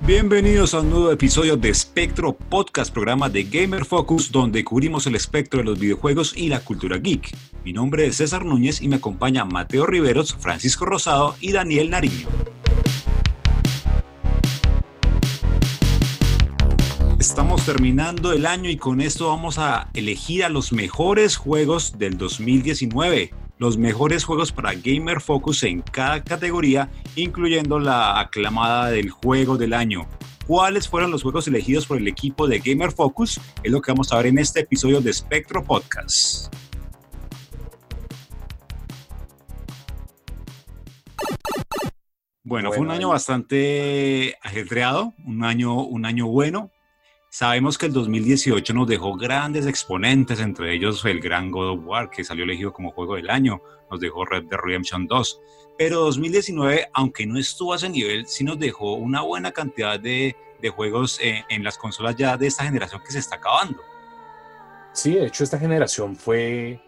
Bienvenidos a un nuevo episodio de Spectro Podcast, programa de Gamer Focus, donde cubrimos el espectro de los videojuegos y la cultura geek. Mi nombre es César Núñez y me acompaña Mateo Riveros, Francisco Rosado y Daniel Nariño. Estamos terminando el año y con esto vamos a elegir a los mejores juegos del 2019 los mejores juegos para Gamer Focus en cada categoría, incluyendo la aclamada del juego del año. ¿Cuáles fueron los juegos elegidos por el equipo de Gamer Focus? Es lo que vamos a ver en este episodio de Spectro Podcast. Bueno, fue un año bastante ajetreado, un año, un año bueno. Sabemos que el 2018 nos dejó grandes exponentes, entre ellos el gran God of War, que salió elegido como juego del año, nos dejó Red Dead Redemption 2. Pero 2019, aunque no estuvo a ese nivel, sí nos dejó una buena cantidad de, juegos en, en las consolas ya de esta generación que se está acabando. Sí, de hecho esta generación fue,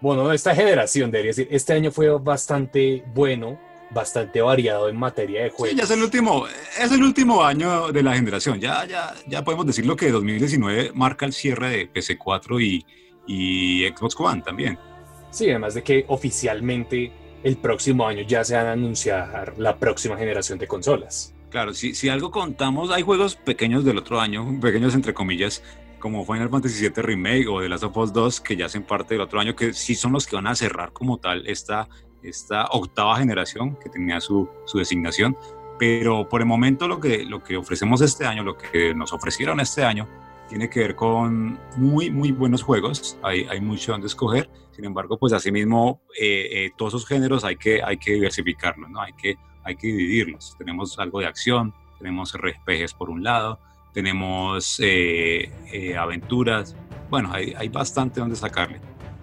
bueno, esta generación, debería decir, este año fue bastante bueno bastante variado en materia de juegos. Sí, ya es el último, es el último año de la generación. Ya, ya, ya podemos decirlo que 2019 marca el cierre de PC4 y, y Xbox One también. Sí, además de que oficialmente el próximo año ya se van a anunciar la próxima generación de consolas. Claro, si, si algo contamos, hay juegos pequeños del otro año, pequeños entre comillas, como Final Fantasy VII Remake o The Last of Us 2, que ya hacen parte del otro año, que sí son los que van a cerrar como tal esta, esta octava generación que tenía su, su, designación. Pero por el momento lo que, lo que ofrecemos este año, lo que nos ofrecieron este año, tiene que ver con muy, muy buenos juegos. Hay, hay mucho donde escoger. Sin embargo, pues asimismo, eh, eh, todos esos géneros hay que, hay que diversificarlos, ¿no? Hay que, hay que dividirlos. Tenemos algo de acción, tenemos RPGs por un lado, tenemos eh, eh, aventuras. Bueno, hay, hay bastante donde sacarle.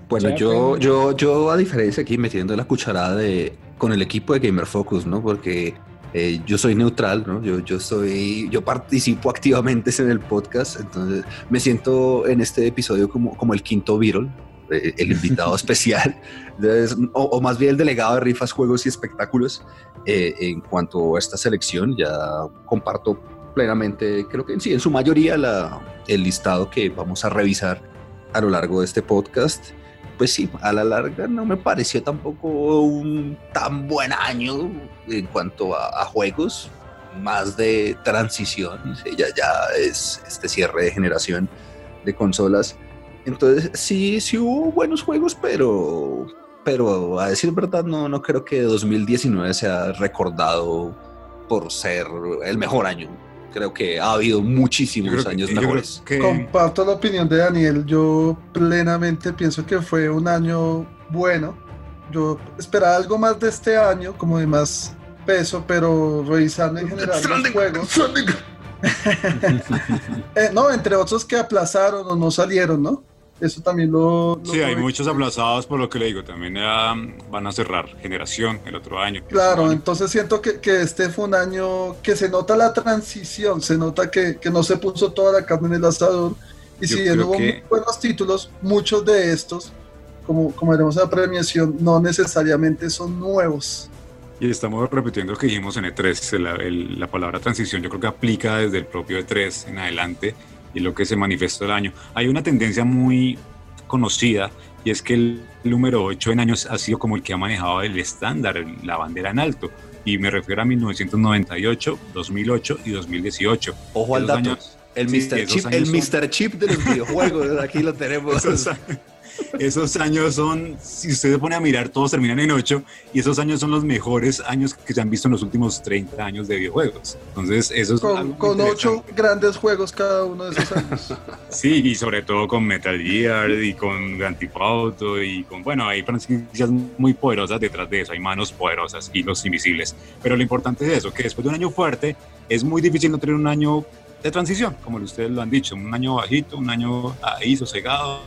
Bueno, yo, yo, yo a diferencia aquí metiendo la cucharada de, con el equipo de Gamer Focus, ¿no? Porque eh, yo soy neutral, ¿no? Yo, yo, soy, yo participo activamente en el podcast, entonces me siento en este episodio como, como el quinto Beatle, eh, el invitado especial, entonces, o, o, más bien el delegado de rifas, juegos y espectáculos. Eh, en cuanto a esta selección, ya comparto plenamente, creo que sí, en su mayoría la, el listado que vamos a revisar a lo largo de este podcast pues sí, a la larga no me pareció tampoco un tan buen año en cuanto a, juegos, más de transición, ya, ya es este cierre de generación de consolas. Entonces sí, sí hubo buenos juegos, pero, pero a decir verdad no, no creo que 2019 sea recordado por ser el mejor año creo que ha habido muchísimos años que, mejores. Que... Comparto la opinión de Daniel. Yo plenamente pienso que fue un año bueno. Yo esperaba algo más de este año, como de más peso, pero revisando en general los juegos. eh, no, entre otros que aplazaron o no salieron, ¿no? Eso también lo... lo sí, hay muchos aplazados por lo que le digo. También uh, van a cerrar generación el otro año. Claro, año. entonces siento que, que, este fue un año que se nota la transición, se nota que, que no se puso toda la carne en el asador. Y si bien hubo que... buenos títulos, muchos de estos, como, como veremos en la premiación, no necesariamente son nuevos. Y estamos repitiendo lo que dijimos en E3, la, el, la palabra transición yo creo que aplica desde el propio E3 en adelante y lo que se manifestó el año. Hay una tendencia muy conocida y es que el número 8 en años ha sido como el que ha manejado el estándar, la bandera en alto. Y me refiero a 1998, 2008 y 2018. Ojo al dato. Años, el, sí, Mr. Chip, el son... Mr. Chip de los videojuegos, aquí lo tenemos. Esos, esos años son, si usted se pone a mirar, todos terminan en 8 y esos años son los mejores años que se han visto en los últimos 30 años de videojuegos. Entonces, eso es con, con 8 grandes juegos cada uno de esos años. sí, y sobre todo con Metal Gear y con Grand Theft Auto y con, bueno, hay franquicias muy poderosas detrás de eso, hay manos poderosas y los invisibles. Pero lo importante es eso, que después de un año fuerte, es muy difícil no tener un año de transición, como ustedes lo han dicho, un año bajito, un año ahí sosegado,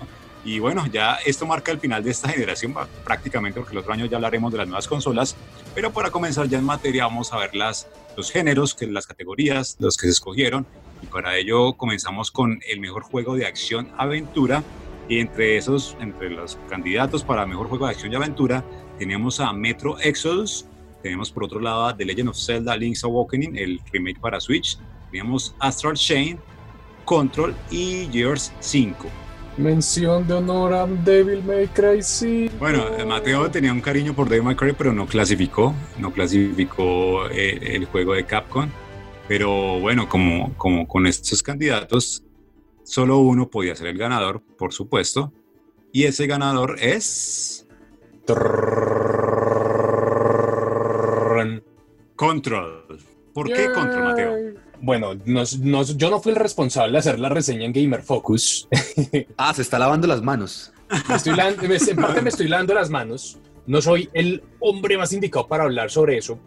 y bueno, ya esto marca el final de esta generación prácticamente, porque el otro año ya hablaremos de las nuevas consolas. Pero para comenzar ya en materia vamos a ver las, los géneros, que, las categorías, los que se escogieron. Y para ello comenzamos con el mejor juego de acción-aventura. Y entre esos, entre los candidatos para mejor juego de acción y aventura, tenemos a Metro Exodus, tenemos por otro lado The Legend of Zelda Link's Awakening, el remake para Switch, tenemos Astral Chain, Control y Gears 5. Mención de honor a Devil May Cry 5. Bueno, Mateo tenía un cariño por Devil May Cry, pero no clasificó, no clasificó eh, el juego de Capcom. Pero bueno, como, como con estos candidatos, solo uno podía ser el ganador, por supuesto. Y ese ganador es... Control. ¿Por qué Control, Mateo? Bueno, yo no fui el responsable de hacer la reseña en Gamer Focus. ah, se está lavando las manos. estoy en parte me estoy lavando las manos. No soy el hombre más indicado para hablar sobre eso,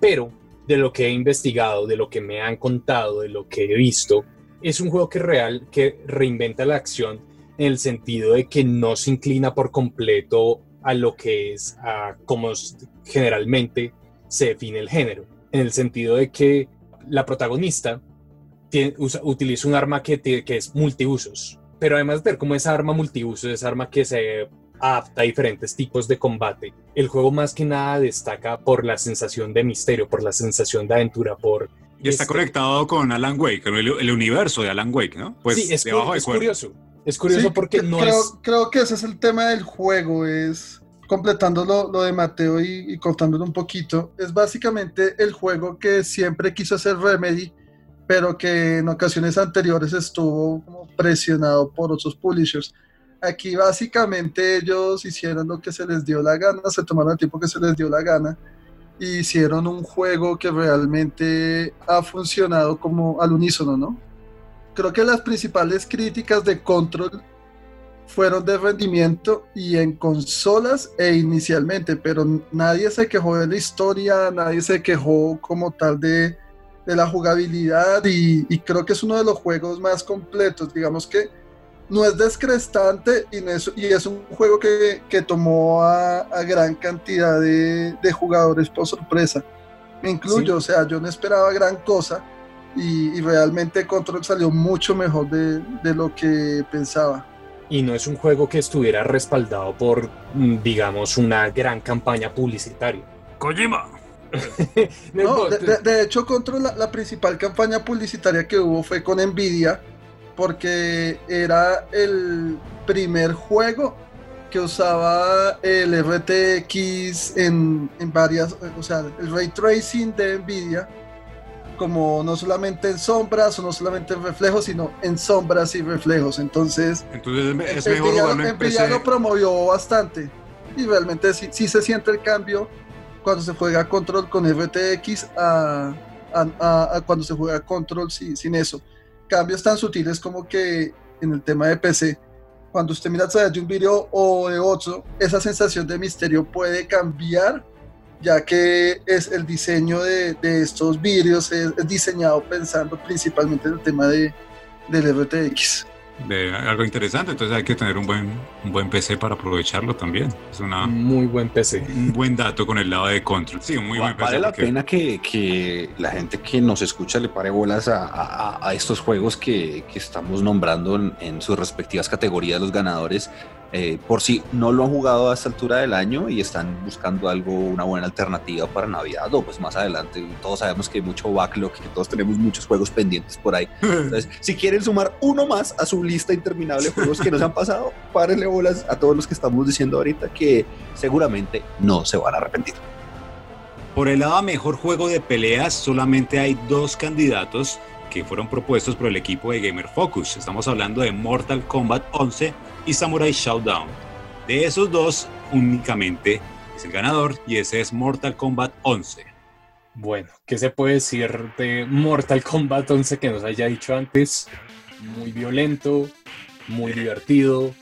pero de lo que he investigado, de lo que me han contado, de lo que he visto, es un juego que real que reinventa la acción en el sentido de que no se inclina por completo a lo que es a como generalmente se define el género, en el sentido de que la protagonista utiliza un arma que, que es multiusos, pero además de ver cómo esa arma multiusos, esa arma que se adapta a diferentes tipos de combate, el juego más que nada destaca por la sensación de misterio, por la sensación de aventura, por... Y está este conectado con Alan Wake, el, universo de Alan Wake, ¿no? Pues sí, es, curioso. Es curioso porque no creo, es... Creo que ese es el tema del juego, es completando lo, de Mateo y, y, un poquito, es básicamente el juego que siempre quiso hacer Remedy, pero que en ocasiones anteriores estuvo presionado por otros publishers. Aquí básicamente ellos hicieron lo que se les dio la gana, se tomaron el tiempo que se les dio la gana y hicieron un juego que realmente ha funcionado como al unísono, ¿no? Creo que las principales críticas de Control fueron de rendimiento y en consolas e inicialmente, pero nadie se quejó de la historia, nadie se quejó como tal de, de la jugabilidad y, creo que es uno de los juegos más completos, digamos que no es descrestante y, es, y es un juego que, que tomó a, a, gran cantidad de, de, jugadores por sorpresa. Me incluyo, o sea, yo no esperaba gran cosa y, y realmente Control salió mucho mejor de, de lo que pensaba y no es un juego que estuviera respaldado por, mm, digamos, una gran campaña publicitaria. Kojima. no, de, hecho, Control, la, principal campaña publicitaria que hubo fue con Nvidia, porque era el primer juego que usaba el RTX en, en varias, o sea, el ray tracing de Nvidia como no solamente en sombras o no solamente en reflejos, sino en sombras y reflejos. Entonces, Entonces es mejor Nvidia, lo promovió bastante y realmente sí, sí, se siente el cambio cuando se juega control con RTX a, a, cuando se juega control sin eso. Cambios tan sutiles como que en el tema de PC, cuando usted mira a de un video o de otro, esa sensación de misterio puede cambiar ya que es el diseño de, estos vídeos es, diseñado pensando principalmente en el tema de, del RTX. De algo interesante, entonces hay que tener un buen, un buen PC para aprovecharlo también. Es una, muy buen PC. Un buen dato con el lado de control. Sí, un muy buen PC. Vale la pena que, que, la gente que nos escucha le pare bolas a, a, estos juegos que, que estamos nombrando en, en sus respectivas categorías, los ganadores eh, por si no lo han jugado a esta altura del año y están buscando algo, una buena alternativa para Navidad o pues más adelante. Todos sabemos que hay mucho backlog, que todos tenemos muchos juegos pendientes por ahí. Entonces, si quieren sumar uno más a su lista interminable de juegos que nos han pasado, párenle bolas a todos los que estamos diciendo ahorita que seguramente no se van a arrepentir. Por el lado mejor juego de peleas, solamente hay dos candidatos que fueron propuestos por el equipo de Gamer Focus. Estamos hablando de Mortal Kombat 11 y Samurai Showdown. De esos dos, únicamente es el ganador y ese es Mortal Kombat 11. Bueno, ¿qué se puede decir de Mortal Kombat 11 que nos haya dicho antes? Muy violento, muy divertido.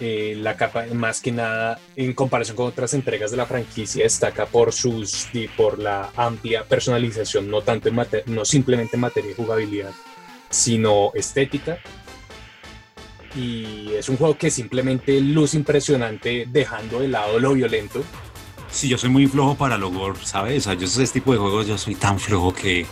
Eh, la capa, más que nada, en comparación con otras entregas de la franquicia, destaca por sus y por la amplia personalización, no tanto en no simplemente en materia de jugabilidad, sino estética y es un juego que simplemente luce impresionante dejando de lado lo violento. Sí, yo soy muy flojo para lo gore, ¿sabes? O sea, yo ese tipo de juegos yo soy tan flojo que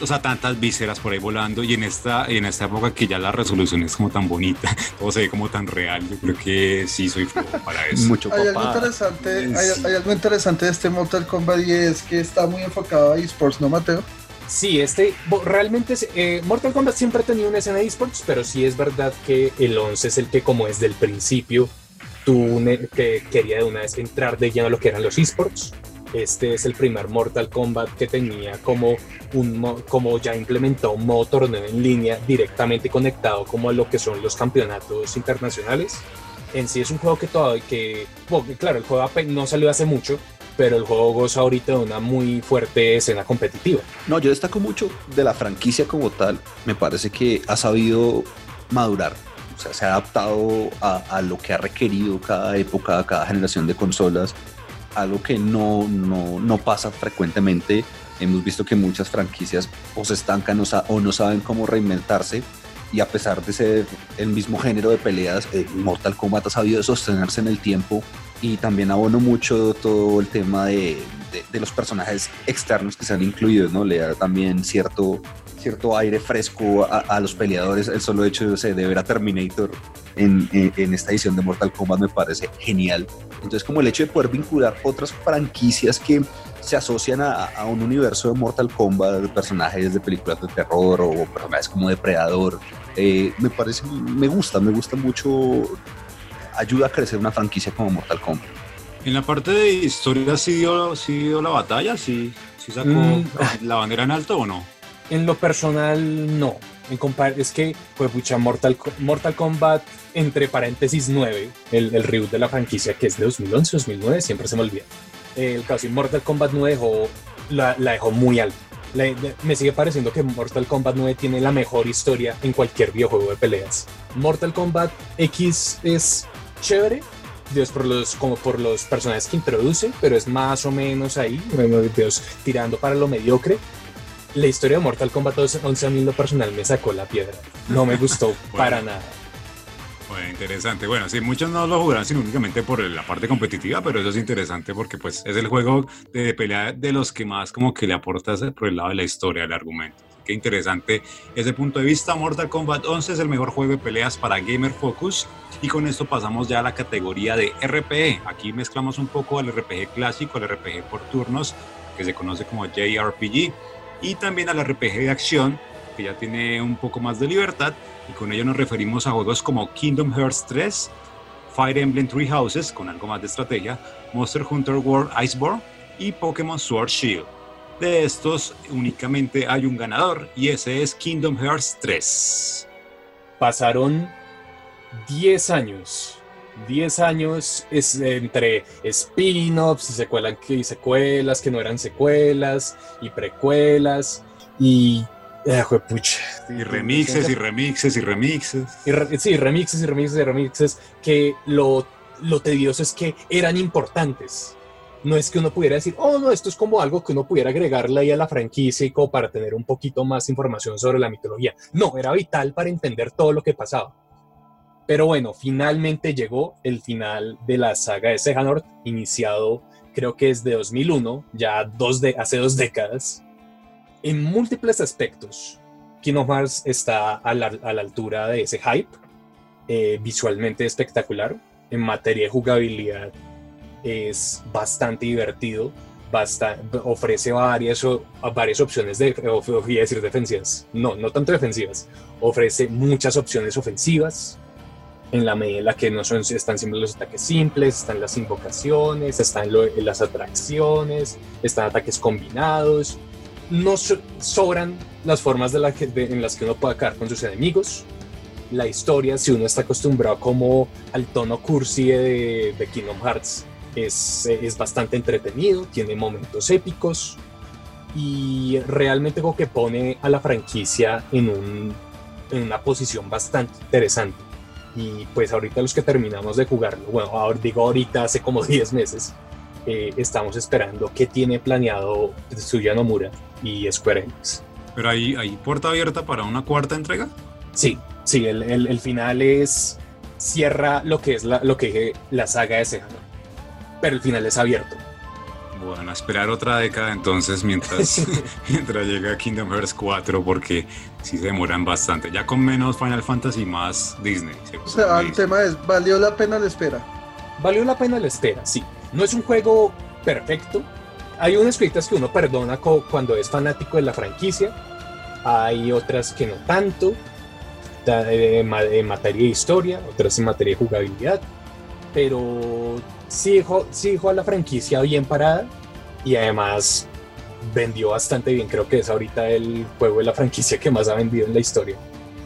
o sea, tantas vísceras por ahí volando y en esta, en esta época que ya la resolución es como tan bonita, todo se ve como tan real, yo creo que sí soy flojo para eso. Mucho hay algo interesante, hay, algo interesante de este Mortal Kombat y es que está muy enfocado a esports, ¿no, Mateo? Sí, este realmente eh, Mortal Kombat siempre ha tenido una escena de esports, pero sí es verdad que el 11 es el que como es del principio tú que quería de una vez entrar de lleno a lo que eran los esports este es el primer Mortal Kombat que tenía como, un, como ya implementó un modo torneo en línea directamente conectado como a lo que son los campeonatos internacionales. En sí es un juego que todavía, que, claro, el juego no salió hace mucho, pero el juego goza ahorita de una muy fuerte escena competitiva. No, yo destaco mucho de la franquicia como tal. Me parece que ha sabido madurar. O sea, se ha adaptado a, lo que ha requerido cada época, cada generación de consolas algo que no, no, no pasa frecuentemente. Hemos visto que muchas franquicias o se estancan o, no saben cómo reinventarse y a pesar de ser el mismo género de peleas, eh, Mortal Kombat ha sabido sostenerse en el tiempo y también abono mucho todo el tema de, de, los personajes externos que se han incluido, ¿no? Le da también cierto, cierto aire fresco a, a los peleadores. El solo hecho de, de ver a Terminator en, en, esta edición de Mortal Kombat me parece genial. Entonces, como el hecho de poder vincular otras franquicias que se asocian a, a un universo de Mortal Kombat, de personajes de películas de terror o personajes como Depredador, eh, me parece, me gusta, me gusta mucho, ayuda a crecer una franquicia como Mortal Kombat. En la parte de historia sí dio, sí dio la batalla, sí, sí sacó mm. la bandera en alto o no. En lo personal, no. En es que, pues, pucha, Mortal, Mortal Kombat, entre paréntesis 9, el, el reboot de la franquicia que es de 2011, 2009, siempre se me olvida. El caso Mortal Kombat 9 dejó, la, la dejó muy alta. me sigue pareciendo que Mortal Kombat 9 tiene la mejor historia en cualquier videojuego de peleas. Mortal Kombat X es chévere, Dios por los, como por los personajes que introduce, pero es más o menos ahí, Dios tirando para lo mediocre. La historia de Mortal Kombat 11 a mí lo personal me sacó la piedra. No me gustó para nada. Bueno, interesante. Bueno, sí, muchos no lo jugarán sino únicamente por la parte competitiva, pero eso es interesante porque pues es el juego de pelea de los que más como que le aportas por el lado de la historia, del argumento. qué interesante ese punto de vista. Mortal Kombat 11 es el mejor juego de peleas para Gamer Focus y con esto pasamos ya a la categoría de RPG. Aquí mezclamos un poco al RPG clásico, al RPG por turnos, que se conoce como JRPG, y también al RPG de acción, que ya tiene un poco más de libertad, y con ello nos referimos a juegos como Kingdom Hearts 3, Fire Emblem Three Houses, con algo más de estrategia, Monster Hunter World Iceborne y Pokémon Sword Shield. De estos únicamente hay un ganador y ese es Kingdom Hearts 3. Pasaron 10 años. 10 años es entre spin-offs y, secuelas, y secuelas que no eran secuelas y precuelas y eh, y remixes y remixes y remixes. sí, remixes y remixes y remixes que lo, lo tedioso es que eran importantes. No es que uno pudiera decir, oh, no, esto es como algo que uno pudiera agregarle ahí a la franquicia y como para tener un poquito más información sobre la mitología. No, era vital para entender todo lo que pasaba. Pero bueno, finalmente llegó el final de la saga de Sejanort, iniciado creo que es de 2001, ya dos de, hace dos décadas. En múltiples aspectos, Kingdom Hearts está a la, altura de ese hype, eh, visualmente espectacular, en materia de jugabilidad es bastante divertido, ofrece varias, varias opciones de, voy a decir defensivas, no, no tanto defensivas, ofrece muchas opciones ofensivas, en la medida en la que no son, están siempre los ataques simples, están las invocaciones, están las atracciones, están ataques combinados. No sobran las formas de la en las que uno puede acabar con sus enemigos. La historia, si uno está acostumbrado como al tono cursi de, de Kingdom Hearts, es, es bastante entretenido, tiene momentos épicos y realmente como que pone a la franquicia en, un, en una posición bastante interesante y pues ahorita los que terminamos de jugarlo, bueno, ahora digo ahorita hace como 10 meses, eh, estamos esperando qué tiene planeado Suya Nomura y Square Enix. ¿Pero hay, hay puerta abierta para una cuarta entrega? Sí, sí, el, el, final es, cierra lo que es la, lo que la saga de Sejano, pero el final es abierto. Bueno, a esperar otra década entonces mientras, mientras llega Kingdom Hearts 4 porque sí se demoran bastante. Ya con menos Final Fantasy más Disney. O sea, el tema es, ¿valió la pena la espera? Valió la pena la espera, sí. No es un juego perfecto. Hay unas cositas que uno perdona cuando es fanático de la franquicia. Hay otras que no tanto. En materia de historia, otras en materia de jugabilidad. Pero sí dejó, a la franquicia bien parada y además vendió bastante bien. Creo que es ahorita el juego de la franquicia que más ha vendido en la historia.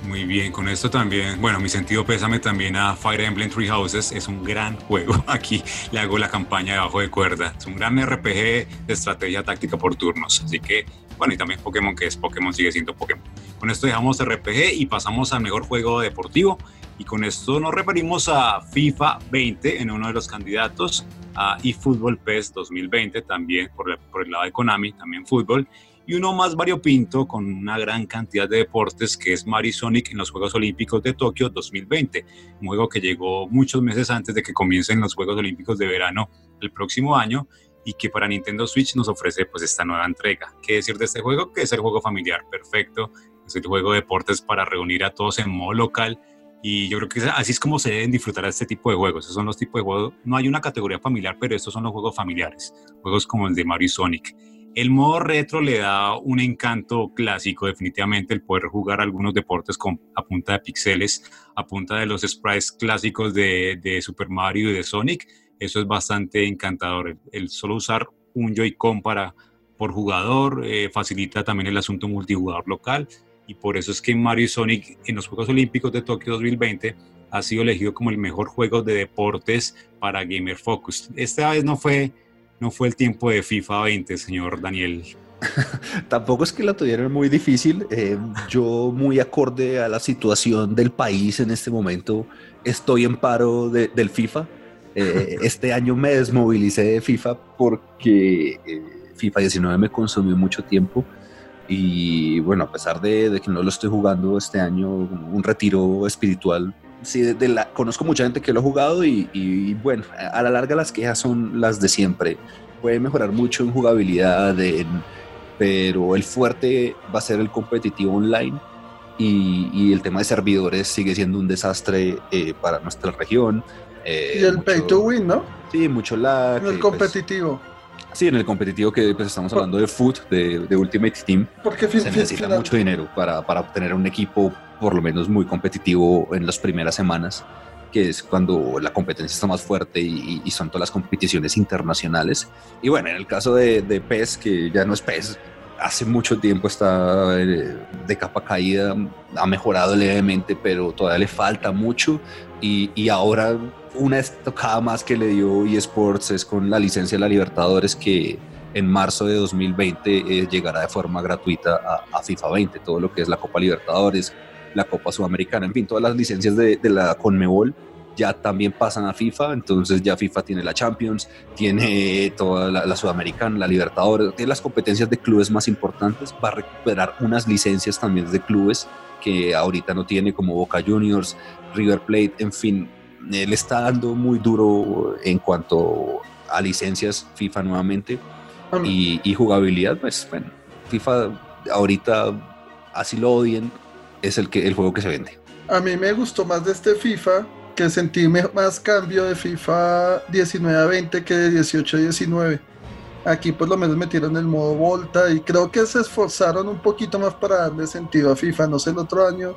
Muy bien, con esto también, bueno, mi sentido pésame también a Fire Emblem Three Houses, es un gran juego, aquí le hago la campaña debajo de cuerda, es un gran RPG de estrategia táctica por turnos, así que, bueno, y también Pokémon, que es Pokémon, sigue siendo Pokémon. Con esto dejamos RPG y pasamos al mejor juego deportivo, y con esto nos referimos a FIFA 20 en uno de los candidatos, a eFootball PES 2020 también por por el lado de Konami, también fútbol, y uno más variopinto con una gran cantidad de deportes que es Mario Sonic en los Juegos Olímpicos de Tokio 2020, un juego que llegó muchos meses antes de que comiencen los Juegos Olímpicos de verano el próximo año y que para Nintendo Switch nos ofrece pues esta nueva entrega. ¿Qué decir de este juego? Que es el juego familiar perfecto, es el juego de deportes para reunir a todos en modo local y yo creo que así es como se deben disfrutar este tipo de juegos. Esos son los tipos de juegos. No hay una categoría familiar, pero estos son los juegos familiares. Juegos como el de Mario Sonic. El modo retro le da un encanto clásico, definitivamente, el poder jugar algunos deportes con, a punta de píxeles, a punta de los sprites clásicos de, de, Super Mario y de Sonic. Eso es bastante encantador. El, solo usar un Joy-Con para por jugador eh, facilita también el asunto multijugador local y por eso es que Mario Sonic en los Juegos Olímpicos de Tokio 2020 ha sido elegido como el mejor juego de deportes para Gamer Focus. Esta vez no fue, no fue el tiempo de FIFA 20, señor Daniel. Tampoco es que la tuvieran muy difícil. Eh, yo, muy acorde a la situación del país en este momento, estoy en paro del FIFA. Eh, este año me desmovilicé de FIFA porque eh, FIFA 19 me consumió mucho tiempo. Y bueno, a pesar de, que no lo estoy jugando este año, un retiro espiritual, sí, de, la, conozco mucha gente que lo ha jugado y, bueno, a la larga las quejas son las de siempre. Puede mejorar mucho en jugabilidad, pero el fuerte va a ser el competitivo online y, el tema de servidores sigue siendo un desastre eh, para nuestra región. Eh, y el pay to win, ¿no? Sí, mucho lag. El pues, competitivo. Sí, en el competitivo que pues, estamos hablando de Foot, de, Ultimate Team, porque se necesita mucho dinero para, para, obtener un equipo por lo menos muy competitivo en las primeras semanas, que es cuando la competencia está más fuerte y, son todas las competiciones internacionales. Y bueno, en el caso de, de PES, que ya no es PES, hace mucho tiempo está eh, de capa caída, ha mejorado levemente, pero todavía le falta mucho. Y, y ahora una estocada más que le dio eSports es con la licencia de la Libertadores que en marzo de 2020 eh, llegará de forma gratuita a, FIFA 20, todo lo que es la Copa Libertadores, la Copa Sudamericana, en fin, todas las licencias de, la Conmebol ya también pasan a FIFA, entonces ya FIFA tiene la Champions, tiene toda la, la, Sudamericana, la Libertadores, tiene las competencias de clubes más importantes, va a recuperar unas licencias también de clubes que ahorita no tiene como Boca Juniors, River Plate, en fin, él está dando muy duro en cuanto a licencias FIFA nuevamente y, jugabilidad, pues bueno, FIFA ahorita así lo odien, es el, que, el juego que se vende. A mí me gustó más de este FIFA que sentí más cambio de FIFA 19 a 20 que de 18 a 19. Aquí por lo menos metieron el modo Volta y creo que se esforzaron un poquito más para darle sentido a FIFA. No sé, el otro año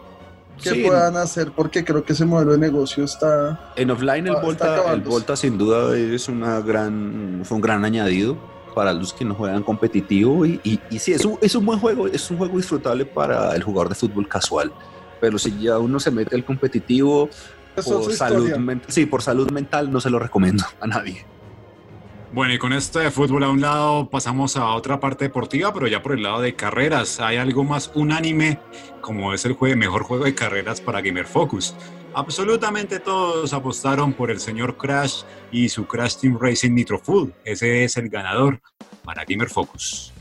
que puedan hacer porque creo que ese modelo de negocio está en offline el Volta el Volta sin duda es una gran fue un gran añadido para los que no juegan competitivo y, y, sí es un, es un buen juego es un juego disfrutable para el jugador de fútbol casual pero si ya uno se mete al competitivo por salud sí por salud mental no se lo recomiendo a nadie bueno, y con esto de fútbol a un lado pasamos a otra parte deportiva, pero ya por el lado de carreras. Hay algo más unánime, como es el juego, mejor juego de carreras para Gamer Focus. Absolutamente todos apostaron por el señor Crash y su Crash Team Racing Nitro Full. Ese es el ganador para Gamer Focus.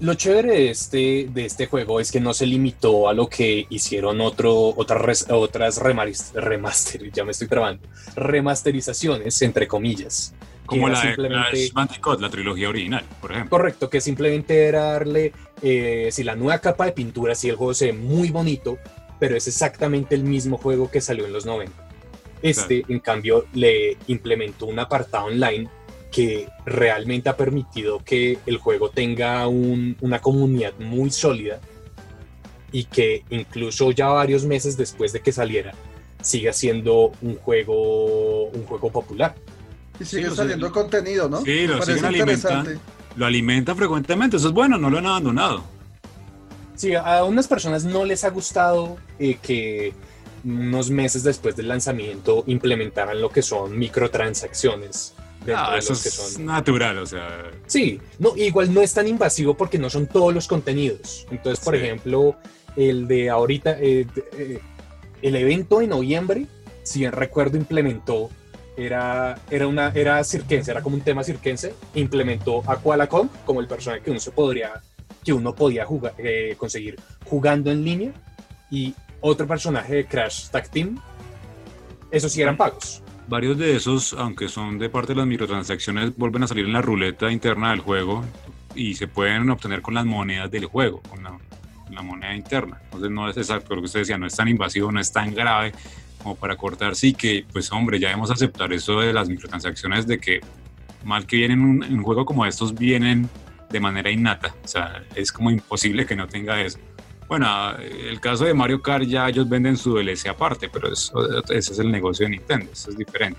Lo chévere de este, de este juego es que no se limitó a lo que hicieron otro, otras, otras remaster, ya me estoy trabando, remasterizaciones, entre comillas Como la, simplemente... la la trilogía original, por ejemplo. Correcto, que simplemente era darle, eh, si la nueva capa de pintura, si el juego se ve muy bonito, pero es exactamente el mismo juego que salió en los 90. Este, en cambio, le implementó un apartado online que realmente ha permitido que el juego tenga una comunidad muy sólida y que incluso ya varios meses después de que saliera siga siendo un juego un juego popular. Y sigue saliendo contenido, ¿no? Sí, lo siguen alimentando. Lo alimenta frecuentemente, eso es bueno, no lo han abandonado. Sí, a unas personas no les ha gustado eh, que unos meses después del lanzamiento implementaran lo que son microtransacciones. Ah, eso es natural, o sea. Sí, no, igual no es tan invasivo porque no son todos los contenidos. Entonces, por ejemplo, el de ahorita, eh, eh, el evento de noviembre, si recuerdo, implementó, era, era, una, era cirquense, era como un tema cirquense, implementó a Qualacom como el personaje que uno se podría, que uno podía jugar, eh, conseguir jugando en línea y otro personaje de Crash Tag Team, esos sí eran pagos. Varios de esos, aunque son de parte de las microtransacciones, vuelven a salir en la ruleta interna del juego y se pueden obtener con las monedas del juego, con la, moneda interna. Entonces no es exacto lo que usted decía, no es tan invasivo, no es tan grave como para cortar. Sí que, pues hombre, ya debemos aceptar eso de las microtransacciones, de que mal que vienen un, un juego como estos, vienen de manera innata. O sea, es como imposible que no tenga eso. Bueno, el caso de Mario Kart ya ellos venden su DLC aparte, pero eso, ese es el negocio de Nintendo, eso es diferente.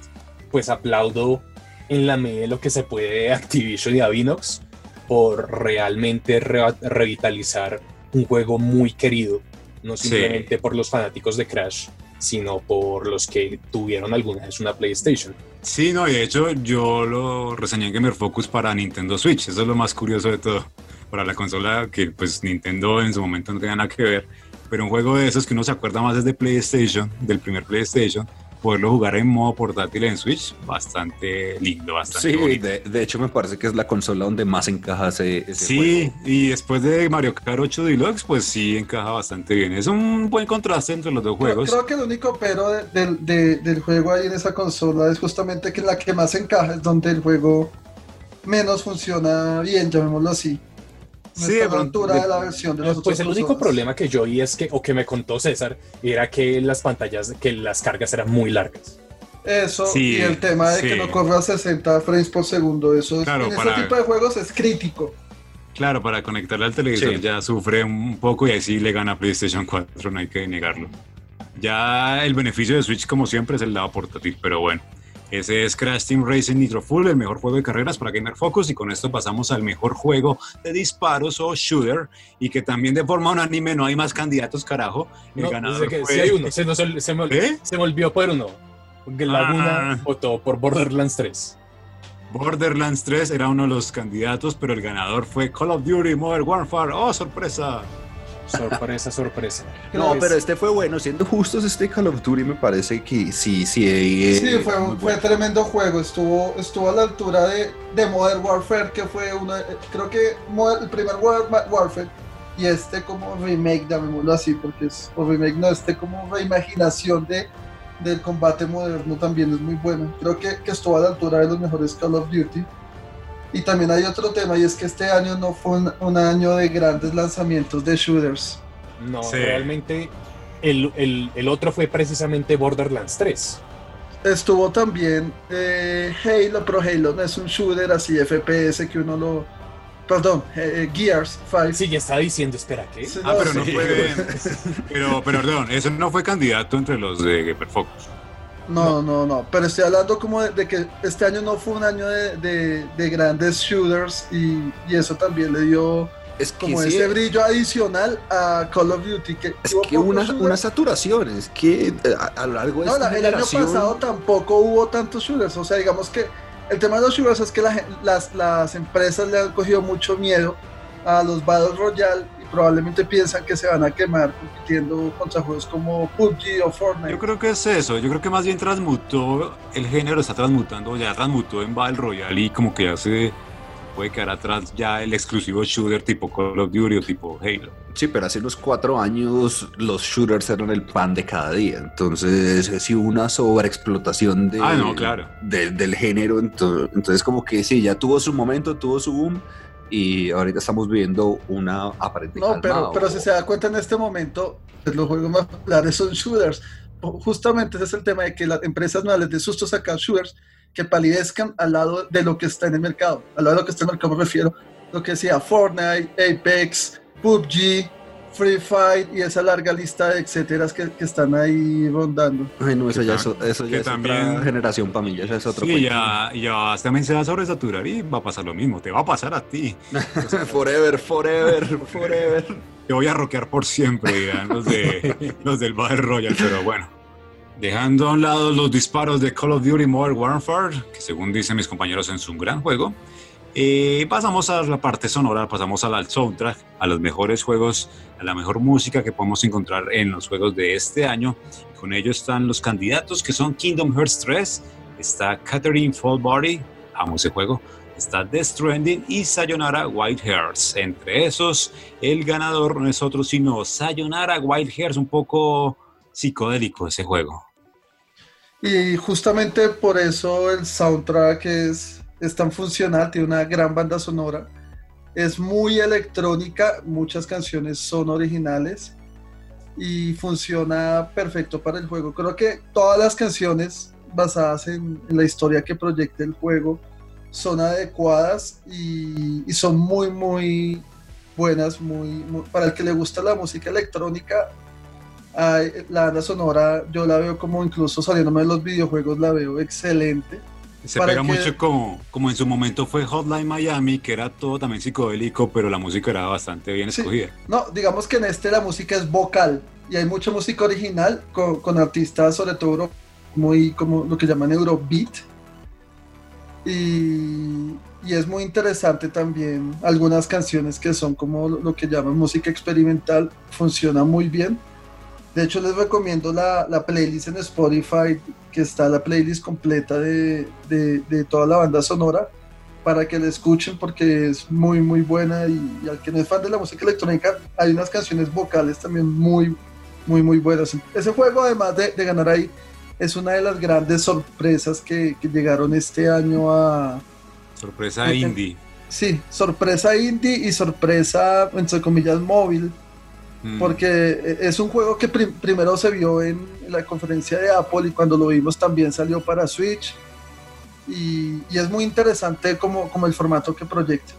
Pues aplaudo en la medida de lo que se puede Activision y Avinox por realmente revitalizar un juego muy querido, no simplemente por los fanáticos de Crash, sino por los que tuvieron alguna vez una PlayStation. Sí, no, y de hecho yo lo reseñé en Gamer Focus para Nintendo Switch, eso es lo más curioso de todo para la consola que pues Nintendo en su momento no tenía nada que ver, pero un juego de esos que uno se acuerda más desde PlayStation, del primer PlayStation, poderlo jugar en modo portátil en Switch, bastante lindo, bastante Sí, de, hecho me parece que es la consola donde más encaja ese, Sí, y después de Mario Kart 8 Deluxe, pues sí encaja bastante bien. Es un buen contraste entre los dos juegos. Creo, que el único pero del juego ahí en esa consola es justamente que la que más encaja es donde el juego menos funciona bien, llamémoslo así sí, de de la versión de Pues el único problema que yo vi es que, o que me contó César, era que las pantallas, que las cargas eran muy largas. Eso, y el tema de que no corra a 60 frames por segundo, eso en este tipo de juegos es crítico. Claro, para conectarle al televisor ya sufre un poco y ahí sí le gana PlayStation 4, no hay que negarlo. Ya el beneficio de Switch, como siempre, es el lado portátil, pero bueno. Ese es Crash Team Racing Nitro Full, el mejor juego de carreras para Gamer Focus. Y con esto pasamos al mejor juego de disparos o shooter. Y que también de forma unánime no hay más candidatos, carajo. El ganador fue... Sí hay uno, se, se, me, ¿Eh? se me olvidó por uno. Laguna ah. votó por Borderlands 3. Borderlands 3 era uno de los candidatos, pero el ganador fue Call of Duty Modern Warfare. ¡Oh, sorpresa! Sorpresa, sorpresa. No, pero este fue bueno. Siendo justos, este Call of Duty me parece que sí, sí. Eh, sí, fue, fue tremendo juego. Estuvo, estuvo a la altura de, de Modern Warfare, que fue uno, creo que el primer Warfare. Y este como remake, llamémoslo así, porque es o remake, no, este como reimaginación de, del combate moderno también es muy bueno. Creo que, que estuvo a la altura de los mejores Call of Duty. Y también hay otro tema y es que este año no fue un, año de grandes lanzamientos de shooters. No, realmente el, otro fue precisamente Borderlands 3. Estuvo también eh, Halo, pero Halo no es un shooter así FPS que uno lo... Perdón, eh, Gears 5. Sí, ya estaba diciendo, espera, ¿qué? ah, pero no fue... pero, perdón, eso no fue candidato entre los de Focus. No, no, no, pero estoy hablando como de, que este año no fue un año de, grandes shooters y, eso también le dio es como ese brillo adicional a Call of Duty. Que es que una, una, saturación, es que eh, a, lo largo de no, esta el año pasado tampoco hubo tantos shooters, o sea, digamos que el tema de los shooters es que las, las empresas le han cogido mucho miedo a los Battle Royale probablemente piensan que se van a quemar compitiendo contra juegos como PUBG o Fortnite. Yo creo que es eso, yo creo que más bien transmutó, el género está transmutando, ya transmutó en Battle Royale y como que ya se, puede quedar atrás ya el exclusivo shooter tipo Call of Duty o tipo Halo. Sí, pero hace unos cuatro años los shooters eran el pan de cada día. Entonces, si una sobreexplotación de, ah, no, claro. del género, entonces, como que sí, ya tuvo su momento, tuvo su boom y ahorita estamos viendo una aparente No, pero, pero si se da cuenta en este momento, pues, los juegos más populares son shooters. Justamente ese es el tema de que las empresas no les dé susto sacar shooters que palidezcan al lado de lo que está en el mercado. Al lado de lo que está en el mercado me refiero a lo que decía Fortnite, Apex, PUBG, Free Fire y esa larga lista de etcétera que, que, están ahí rondando. Ay, no, eso ya, eso, eso ya es también, otra generación para mí, ya es otro Sí, ya, ya también se va a sobresaturar y va a pasar lo mismo, te va a pasar a ti. forever, forever, forever. Te voy a rockear por siempre, dirán los, de, los del Battle Royale, pero bueno. Dejando a un lado los disparos de Call of Duty Modern Warfare, que según dicen mis compañeros es un gran juego, eh, pasamos a la parte sonora, pasamos al soundtrack, a los mejores juegos, a la mejor música que podemos encontrar en los juegos de este año. Con ello están los candidatos que son Kingdom Hearts 3, está Catherine Fall Body, amo ese juego, está Death Stranding y Sayonara White Hearts. Entre esos, el ganador no es otro sino Sayonara White Hearts, un poco psicodélico ese juego. Y justamente por eso el soundtrack es es tan tiene una gran banda sonora, es muy electrónica, muchas canciones son originales y funciona perfecto para el juego. Creo que todas las canciones basadas en, la historia que proyecta el juego son adecuadas y, son muy, muy buenas, muy, para el que le gusta la música electrónica. la banda sonora yo la veo como incluso saliéndome de los videojuegos la veo excelente se pega mucho como, como en su momento fue Hotline Miami, que era todo también psicodélico, pero la música era bastante bien escogida. No, digamos que en este la música es vocal y hay mucha música original con, artistas, sobre todo muy como lo que llaman Eurobeat. Y, y es muy interesante también algunas canciones que son como lo que llaman música experimental, funciona muy bien de hecho, les recomiendo la, la, playlist en Spotify, que está la playlist completa de, de, toda la banda sonora, para que la escuchen porque es muy, muy buena. Y, al que no es fan de la música electrónica, hay unas canciones vocales también muy, muy, muy buenas. Ese juego, además de, de ganar ahí, es una de las grandes sorpresas que, que llegaron este año a... Sorpresa indie. Sí, sorpresa indie y sorpresa, entre comillas, móvil Mm. porque es un juego que primero se vio en la conferencia de Apple y cuando lo vimos también salió para Switch y, es muy interesante como, como el formato que proyecta.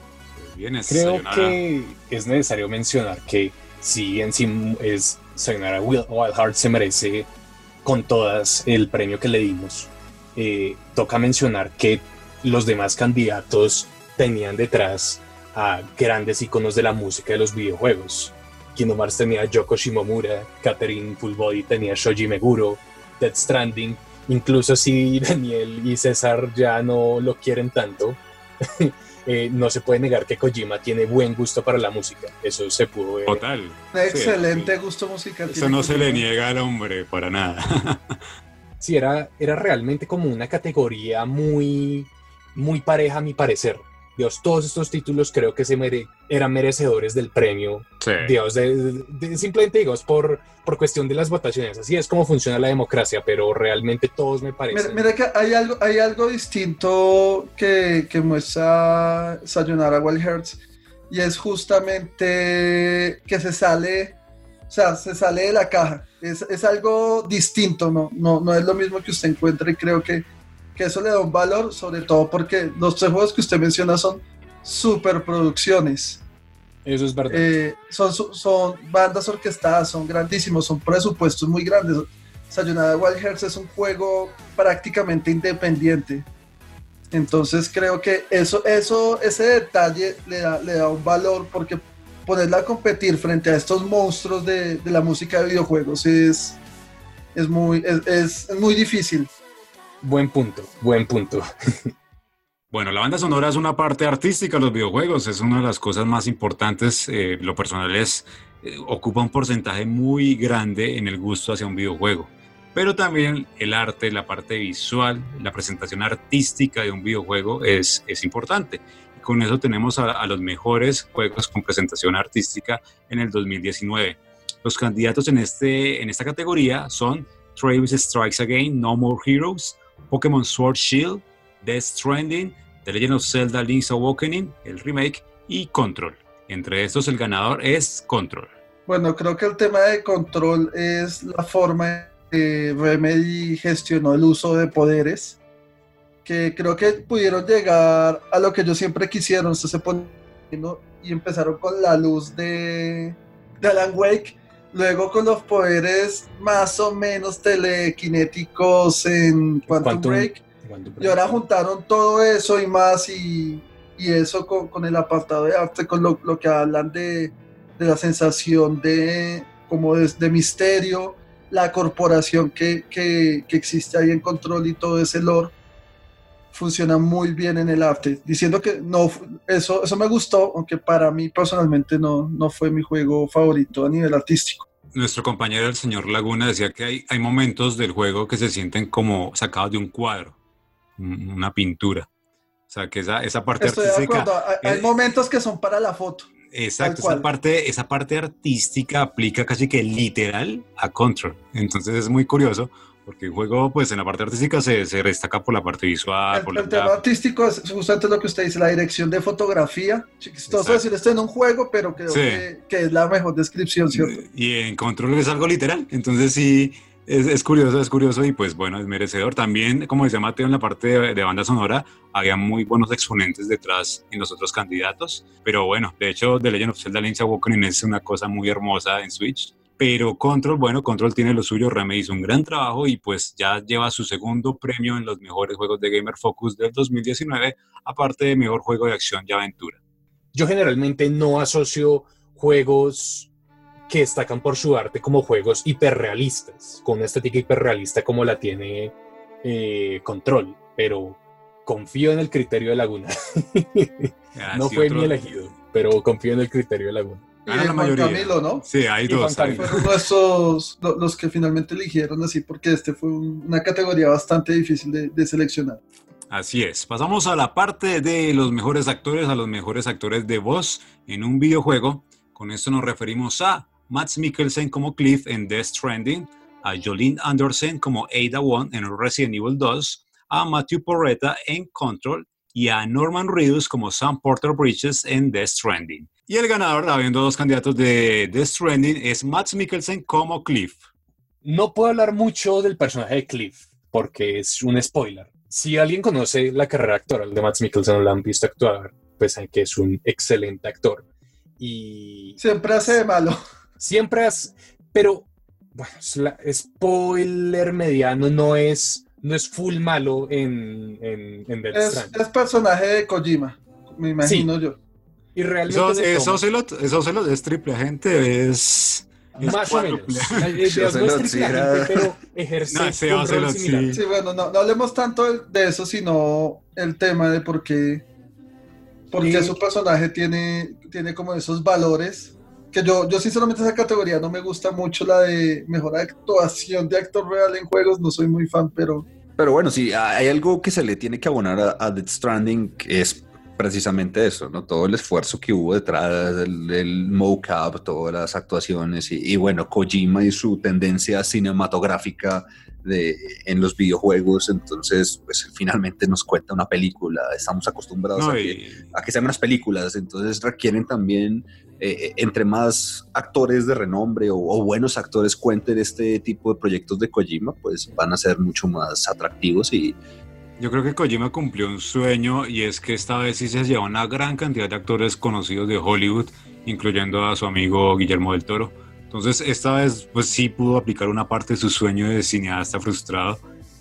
Creo que es necesario mencionar que si en sí es Sayonara Wild Heart se merece con todas el premio que le dimos, eh, toca mencionar que los demás candidatos tenían detrás a grandes iconos de la música de los videojuegos. Kingdom Hearts tenía Yoko Shimomura, Catherine Fullbody tenía Shoji Meguro, Dead Stranding, incluso si Daniel y César ya no lo quieren tanto, eh, no se puede negar que Kojima tiene buen gusto para la música, eso se pudo ver. Total. Excelente gusto musical. Eso no se le niega al hombre para nada. sí, era, era realmente como una categoría muy, muy pareja a mi parecer. Dios, todos estos títulos creo que se eran merecedores del premio. Dios, de, simplemente digo, por, por cuestión de las votaciones. Así es como funciona la democracia, pero realmente todos me parecen. Mira, que hay algo, hay algo distinto que, que muestra Sayonara Wild Hearts y es justamente que se sale, o sea, se sale de la caja. Es, es algo distinto, ¿no? No, no es lo mismo que usted encuentre, creo que que eso le da un valor, sobre todo porque los tres juegos que usted menciona son superproducciones. Eso es verdad. Eh, son, son bandas orquestadas, son grandísimos, son presupuestos muy grandes. Sayonara Wild Hearts es un juego prácticamente independiente. Entonces creo que eso, eso, ese detalle le da, le da un valor porque ponerla a competir frente a estos monstruos de, de la música de videojuegos es, es, muy, es, es muy difícil. Buen punto, buen punto. Bueno, la banda sonora es una parte artística de los videojuegos, es una de las cosas más importantes. Eh, lo personal es, eh, ocupa un porcentaje muy grande en el gusto hacia un videojuego. Pero también el arte, la parte visual, la presentación artística de un videojuego es, es importante. Con eso tenemos a, los mejores juegos con presentación artística en el 2019. Los candidatos en, este, en esta categoría son Travis Strikes Again, No More Heroes, Pokémon Sword Shield, Death Stranding, The Legend of Zelda Link's Awakening, el remake, y Control. Entre estos el ganador es Control. Bueno, creo que el tema de Control es la forma que Remedy gestionó el uso de poderes, que creo que pudieron llegar a lo que yo siempre quisieron, se y empezaron con la luz de, de Alan Wake, luego con los poderes más o menos telequinéticos en Quantum, Break, y ahora juntaron todo eso y más y, eso con, el apartado de arte, con lo, que hablan de, de, la sensación de como de misterio, la corporación que, que, que, existe ahí en control y todo ese lore funciona muy bien en el arte. Diciendo que no, eso, eso me gustó, aunque para mí personalmente no, no fue mi juego favorito a nivel artístico. Nuestro compañero el señor Laguna decía que hay, hay momentos del juego que se sienten como sacados de un cuadro, una pintura. O sea, que esa, esa parte artística... Hay, hay momentos que son para la foto. Exacto, esa parte, esa parte artística aplica casi que literal a Control. Entonces es muy curioso porque el juego, pues en la parte artística se, se destaca por la parte visual. El, por el tema artístico es justamente lo que usted dice, la dirección de fotografía. Chistoso decir esto en un juego, pero creo que, que, es la mejor descripción, ¿cierto? Y en Control es algo literal. Entonces sí es, curioso, es curioso y pues bueno, es merecedor. También, como decía Mateo, en la parte de, banda sonora había muy buenos exponentes detrás en los otros candidatos. Pero bueno, de hecho, The Legend of Zelda Link's Awakening es una cosa muy hermosa en Switch. Pero Control, bueno, Control tiene lo suyo, Remedy hizo un gran trabajo y pues ya lleva su segundo premio en los mejores juegos de Gamer Focus del 2019, aparte de mejor juego de acción y aventura. Yo generalmente no asocio juegos que destacan por su arte como juegos hiperrealistas, con una estética hiperrealista como la tiene eh, Control, pero confío en el criterio de Laguna. Ah, no fue mi elegido, pero confío en el criterio de Laguna. Ah, la mayoría. Camilo, ¿no? Sí, hay dos. Fueron esos, los que finalmente eligieron así, porque este fue una categoría bastante difícil de, de, seleccionar. Así es. Pasamos a la parte de los mejores actores, a los mejores actores de voz en un videojuego. Con esto nos referimos a Max Mikkelsen como Cliff en Death Stranding, a Jolene Anderson como Ada Wong en Resident Evil 2, a Matthew Porretta en Control y a Norman Reedus como Sam Porter Bridges en Death Stranding. Y el ganador, habiendo dos candidatos de Death Stranding, es Max Mikkelsen como Cliff. No puedo hablar mucho del personaje de Cliff, porque es un spoiler. Si alguien conoce la carrera actoral de Max Mikkelsen o la han visto actuar, pues saben que es un excelente actor. Y... Siempre hace de malo. Siempre has, pero bueno, spoiler mediano no es, no es full malo en, en, en es, es, personaje de Kojima, me imagino yo. Y realmente eso, eso, es triple agente, es... Más o menos. no es triple agente, pero ejerce no, sí. sí, bueno, no, no, hablemos tanto de eso, sino el tema de por qué, por qué su personaje tiene, tiene como esos valores que yo, yo sinceramente esa categoría no me gusta mucho la de mejor actuación de actor real en juegos, no soy muy fan, pero... Pero bueno, sí, hay algo que se le tiene que abonar a, a Death Stranding, que es precisamente eso, ¿no? Todo el esfuerzo que hubo detrás del, mocap, todas las actuaciones y, y, bueno, Kojima y su tendencia cinematográfica de, en los videojuegos, entonces pues finalmente nos cuenta una película, estamos acostumbrados a, que, a, que, sean unas películas, entonces requieren también, eh, eh, entre más actores de renombre o, buenos actores cuenten este tipo de proyectos de Kojima, pues van a ser mucho más atractivos y... Yo creo que Kojima cumplió un sueño y es que esta vez sí se lleva una gran cantidad de actores conocidos de Hollywood, incluyendo a su amigo Guillermo del Toro entonces, esta vez, pues sí pudo aplicar una parte de su sueño de cineasta frustrado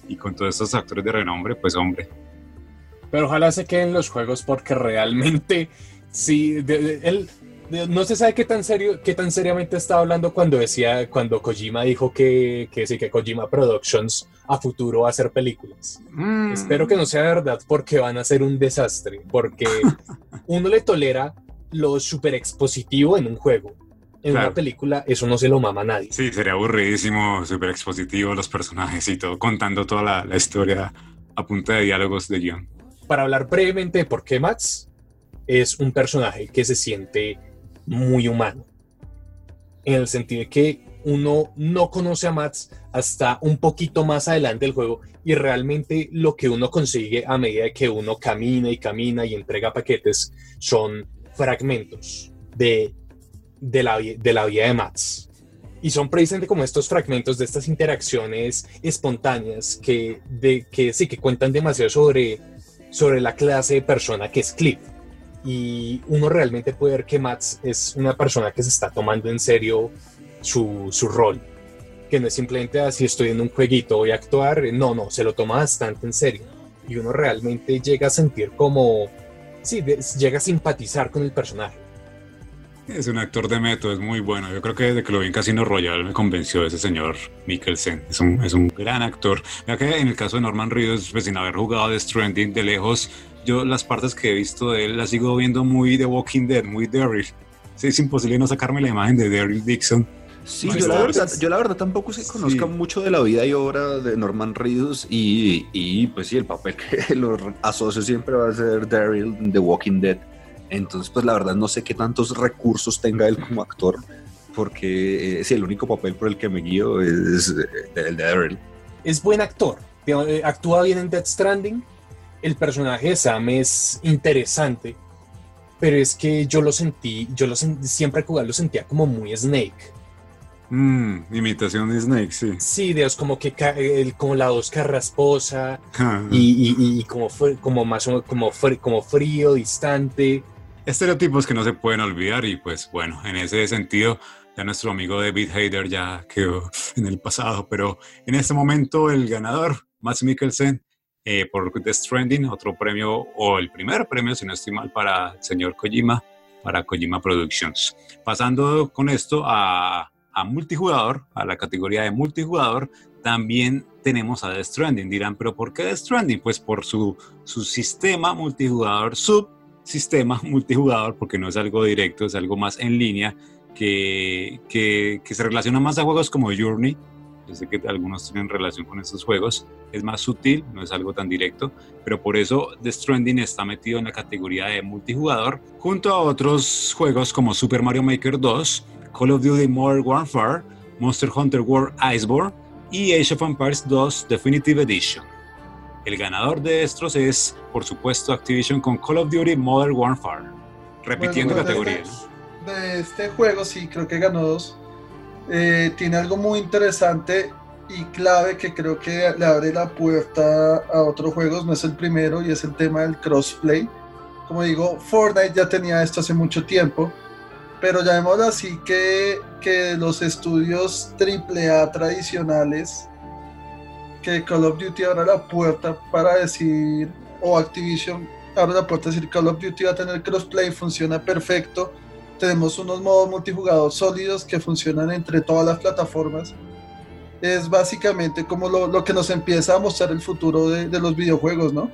y con todos estos actores de renombre, pues hombre. Pero ojalá se queden los juegos porque realmente, sí, él no se sabe qué tan serio, qué tan seriamente estaba hablando cuando decía, cuando Kojima dijo que, que sí, que Kojima Productions a futuro va a hacer películas. Mm. Espero que no sea verdad porque van a ser un desastre, porque uno le tolera lo super expositivo en un juego, en una película eso no se lo mama a nadie. Sí, sería aburridísimo, súper expositivo los personajes y todo, contando toda la, historia a punta de diálogos de guion. Para hablar brevemente de por qué Max, es un personaje que se siente muy humano. En el sentido de que uno no conoce a Mats hasta un poquito más adelante del juego y realmente lo que uno consigue a medida que uno camina y camina y entrega paquetes son fragmentos de, de, la, de la vida de Mats. Y son precisamente como estos fragmentos de estas interacciones espontáneas que, de, que sí que cuentan demasiado sobre, sobre la clase de persona que es Cliff. Y uno realmente puede ver que Mats es una persona que se está tomando en serio su, su rol. Que no es simplemente así estoy en un jueguito, voy a actuar. No, no, se lo toma bastante en serio. Y uno realmente llega a sentir como. Sí, llega a simpatizar con el personaje. Es un actor de método, es muy bueno. Yo creo que desde que lo vi en Casino Royale me convenció ese señor Mikkelsen. Es un, es un gran actor. Ya que en el caso de Norman Reedus, pues sin haber jugado de Stranding de lejos, yo las partes que he visto de él las sigo viendo muy de Walking Dead, muy Daryl. Sí, es imposible no sacarme la imagen de Daryl Dixon. Sí, yo la, verdad, yo la verdad tampoco se conozca mucho de la vida y obra de Norman Reedus y, y pues sí, el papel que lo asocio siempre va a ser Daryl de Walking Dead. Entonces, pues la verdad no sé qué tantos recursos tenga él como actor, porque es el único papel por el que me guío es el de Daryl. Es buen actor, eh, actúa bien en Death Stranding, el personaje de Sam es interesante, pero es que yo lo sentí, yo lo siempre que lo sentía como muy Snake. Mm, imitación de Snake, sí. Sí, Dios, como que como la voz carrasposa y, como, fue, como más como, como frío, distante. Estereotipos que no se pueden olvidar y pues bueno, en ese sentido ya nuestro amigo David Hayder ya quedó en el pasado, pero en este momento el ganador, Max Mikkelsen, eh, por The Stranding, otro premio o el primer premio, si no estoy mal, para el señor Kojima, para Kojima Productions. Pasando con esto a, a multijugador, a la categoría de multijugador, también tenemos a The Stranding. Dirán, pero ¿por qué The Stranding? Pues por su, su sistema multijugador sub sistema multijugador, porque no es algo directo, es algo más en línea, que, que, se relaciona más a juegos como Journey. Yo sé que algunos tienen relación con estos juegos. Es más sutil, no es algo tan directo, pero por eso The Stranding está metido en la categoría de multijugador, junto a otros juegos como Super Mario Maker 2, Call of Duty Modern Warfare, Monster Hunter World Iceborne y Age of Empires 2 Definitive Edition. El ganador de estos es, por supuesto, Activision con Call of Duty Modern Warfare, repitiendo categorías. De, este juego, sí, creo que ganó dos. Eh, tiene algo muy interesante y clave que creo que le abre la puerta a otros juegos. No es el primero y es el tema del crossplay. Como digo, Fortnite ya tenía esto hace mucho tiempo, pero llamémoslo así que, que los estudios AAA tradicionales que Call of Duty abra la puerta para decir, o Activision abre la puerta a decir Call of Duty va a tener crossplay, funciona perfecto. Tenemos unos modos multijugador sólidos que funcionan entre todas las plataformas. Es básicamente como lo, lo que nos empieza a mostrar el futuro de, de los videojuegos, ¿no?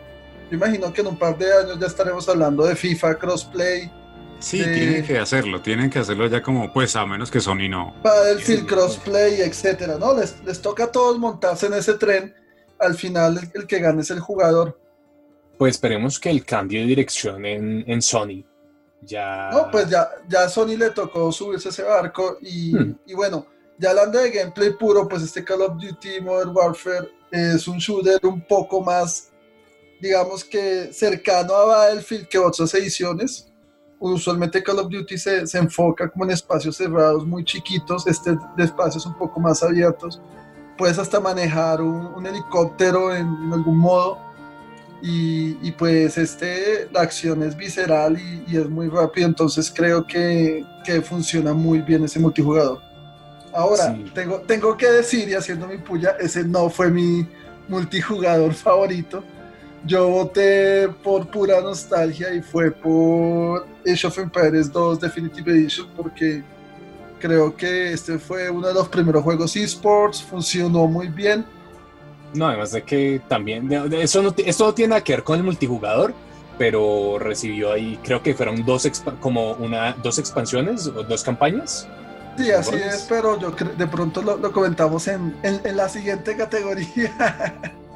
Yo imagino que en un par de años ya estaremos hablando de FIFA, crossplay, Sí, tienen que hacerlo, tienen que hacerlo ya como, pues, a menos que Sony no. Battlefield, crossplay, etcétera, ¿no? Les, les toca a todos montarse en ese tren. Al final, el, que gane es el jugador. Pues esperemos que el cambio de dirección en, en Sony ya. No, pues ya, ya a Sony le tocó subirse ese barco. Y, hmm. y bueno, ya hablando de gameplay puro, pues este Call of Duty Modern Warfare es un shooter un poco más, digamos que cercano a Battlefield que otras ediciones usualmente Call of Duty se, se, enfoca como en espacios cerrados muy chiquitos, este de espacios un poco más abiertos. Puedes hasta manejar un, helicóptero en, algún modo. Y, y, pues este, la acción es visceral y, es muy rápido, entonces creo que, que, funciona muy bien ese multijugador. Ahora, tengo, tengo que decir, y haciendo mi puya, ese no fue mi multijugador favorito yo voté por pura nostalgia y fue por Age of Empires 2 Definitive Edition porque creo que este fue uno de los primeros juegos esports, funcionó muy bien. No, además de que también, eso no, esto no tiene nada que ver con el multijugador, pero recibió ahí, creo que fueron dos, como una, dos expansiones o dos campañas. Sí, así es, pero yo de pronto lo, comentamos en, en la siguiente categoría.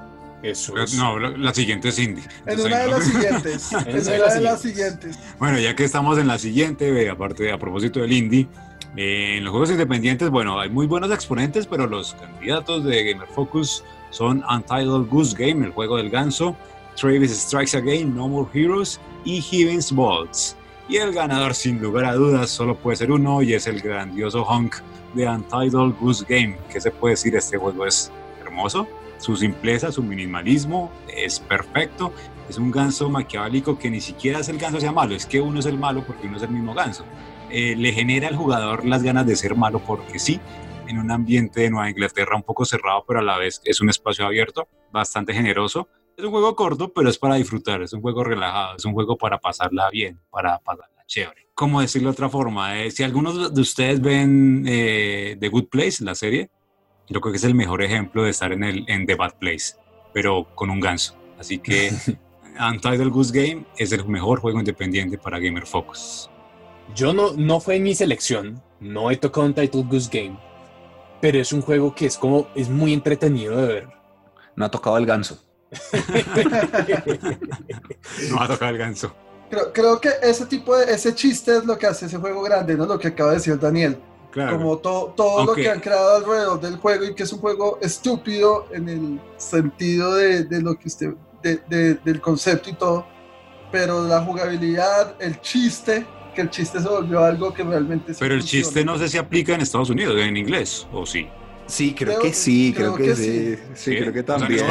Eso No, la siguiente es indie. En una de las siguientes. en una de las siguientes. Bueno, ya que estamos en la siguiente, aparte a propósito del indie, eh, en los juegos independientes, bueno, hay muy buenos exponentes, pero los candidatos de Gamer Focus son Untitled Goose Game, el juego del ganso, Travis Strikes Again, No More Heroes y Heaven's Bolts. Y el ganador, sin lugar a dudas, solo puede ser uno y es el grandioso Hunk de Untitled Goose Game. ¿Qué se puede decir? Este juego es hermoso, su simpleza, su minimalismo es perfecto. Es un ganso maquiavélico que ni siquiera es el ganso sea malo, es que uno es el malo porque uno es el mismo ganso. Eh, le genera al jugador las ganas de ser malo porque sí, en un ambiente de Nueva Inglaterra un poco cerrado, pero a la vez es un espacio abierto, bastante generoso. Es un juego corto, pero es para disfrutar, es un juego relajado, es un juego para pasarla bien, para pasarla chévere. ¿Cómo decirlo de otra forma? Eh, si algunos de ustedes ven eh, The Good Place, la serie, yo creo que es el mejor ejemplo de estar en, el, en The Bad Place, pero con un ganso. Así que Untitled Goose Game es el mejor juego independiente para Gamer Focus. Yo no, no fue en mi selección, no he tocado Untitled Goose Game, pero es un juego que es como, es muy entretenido de ver. No ha tocado el ganso. no ha tocado el ganso. Creo, creo, que ese tipo de, ese chiste es lo que hace ese juego grande, ¿no? Lo que acaba de decir Daniel como todo lo que han creado alrededor del juego y que es un juego estúpido en el sentido de, lo que usted, del concepto y todo, pero la jugabilidad, el chiste, que el chiste se volvió algo que realmente... Pero el chiste no sé si aplica en Estados Unidos, en inglés, ¿o sí? Sí, creo, que sí, creo, que, sí. sí. creo que también.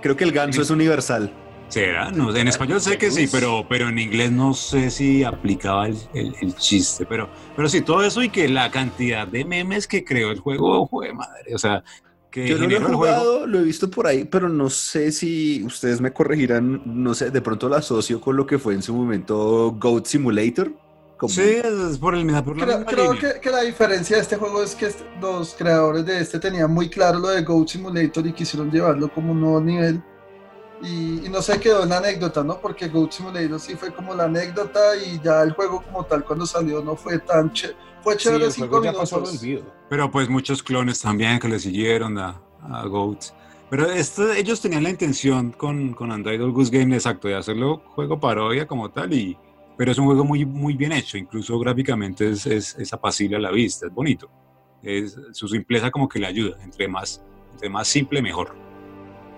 creo que el ganso es universal. ¿Será? No, en español sé que sí, pero, pero en inglés no sé si aplicaba el, el, chiste. Pero, pero sí, todo eso y que la cantidad de memes que creó el juego, fue madre. O sea, que yo no lo he jugado, lo he visto por ahí, pero no sé si ustedes me corregirán. No sé, de pronto lo asocio con lo que fue en su momento Goat Simulator. Sí, es por el mismo. creo, creo que, que, la diferencia de este juego es que este, los creadores de este tenían muy claro lo de Goat Simulator y quisieron llevarlo como un nuevo nivel y, no se quedó en anécdota, ¿no? Porque Goat Simulator sí fue como la anécdota y ya el juego como tal cuando salió no fue tan chévere. Fue chévere sí, cinco minutos. Pero pues muchos clones también que le siguieron a, a Goat. Pero esto, ellos tenían la intención con, con Android Goose Game, exacto, de hacerlo juego parodia como tal, y, pero es un juego muy, muy bien hecho, incluso gráficamente es, es, apacible a la vista, es bonito. Es, su simpleza como que le ayuda, entre más, entre más simple mejor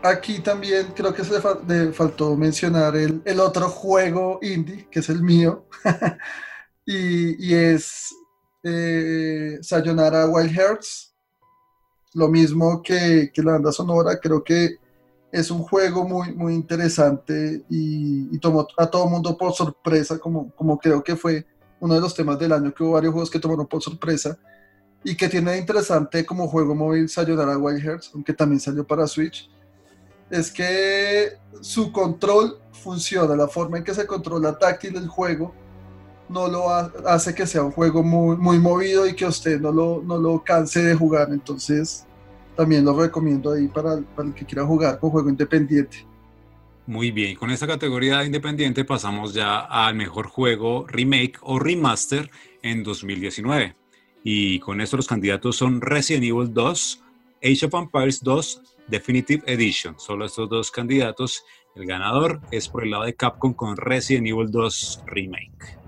aquí también creo que se le, faltó mencionar el, el, otro juego indie, que es el mío, y, y, es eh, Sayonara Wild Hearts. Lo mismo que, que, la banda sonora, creo que es un juego muy, muy interesante y, y tomó a todo mundo por sorpresa, como, como creo que fue uno de los temas del año, que hubo varios juegos que tomaron por sorpresa y que tiene interesante como juego móvil Sayonara Wild Hearts, aunque también salió para Switch es que su control funciona, la forma en que se controla táctil el juego no lo hace que sea un juego muy, muy movido y que usted no lo, no lo canse de jugar. Entonces, también lo recomiendo ahí para, para el que quiera jugar con juego independiente. Muy bien, con esta categoría de independiente pasamos ya al mejor juego remake o remaster en 2019. Y con esto los candidatos son Resident Evil 2, Age of Empires 2, Definitive Edition. Solo estos dos candidatos. El ganador es por el lado de Capcom con Resident Evil 2 Remake.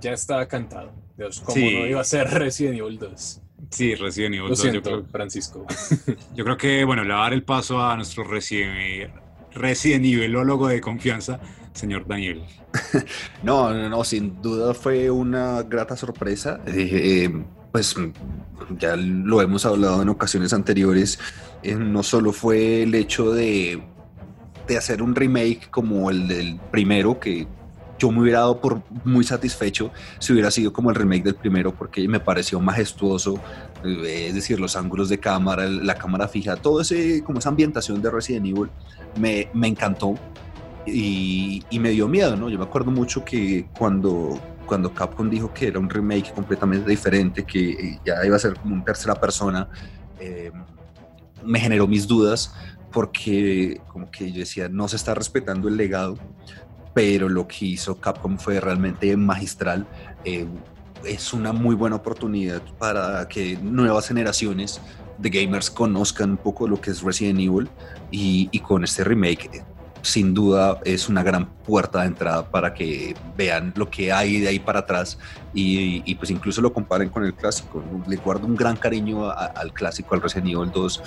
Ya estaba cantado. Dios, ¿cómo no iba a ser Resident Evil 2? Sí, Resident Evil 2. Siento, Francisco. Yo creo que, bueno, le va a dar el paso a nuestro Resident, Resident Evilólogo de confianza, señor Daniel. No, no, no, sin duda fue una grata sorpresa. Eh, eh, pues ya lo hemos hablado en ocasiones anteriores, eh, no solo fue el hecho de, de hacer un remake como el del primero, que yo me hubiera dado por muy satisfecho si hubiera sido como el remake del primero, porque me pareció majestuoso, eh, es decir, los ángulos de cámara, la cámara fija, todo ese, como esa ambientación de Resident Evil, me, me encantó. Y, y, me dio miedo, ¿no? Yo me acuerdo mucho que cuando, cuando Capcom dijo que era un remake completamente diferente, que ya iba a ser como un tercera persona, eh, me generó mis dudas porque como que yo decía, no se está respetando el legado, pero lo que hizo Capcom fue realmente magistral. Eh, es una muy buena oportunidad para que nuevas generaciones de gamers conozcan un poco lo que es Resident Evil y, y con este remake sin duda es una gran puerta de entrada para que vean lo que hay de ahí para atrás y, pues incluso lo comparen con el clásico. Le guardo un gran cariño al clásico, al Resident Evil 2.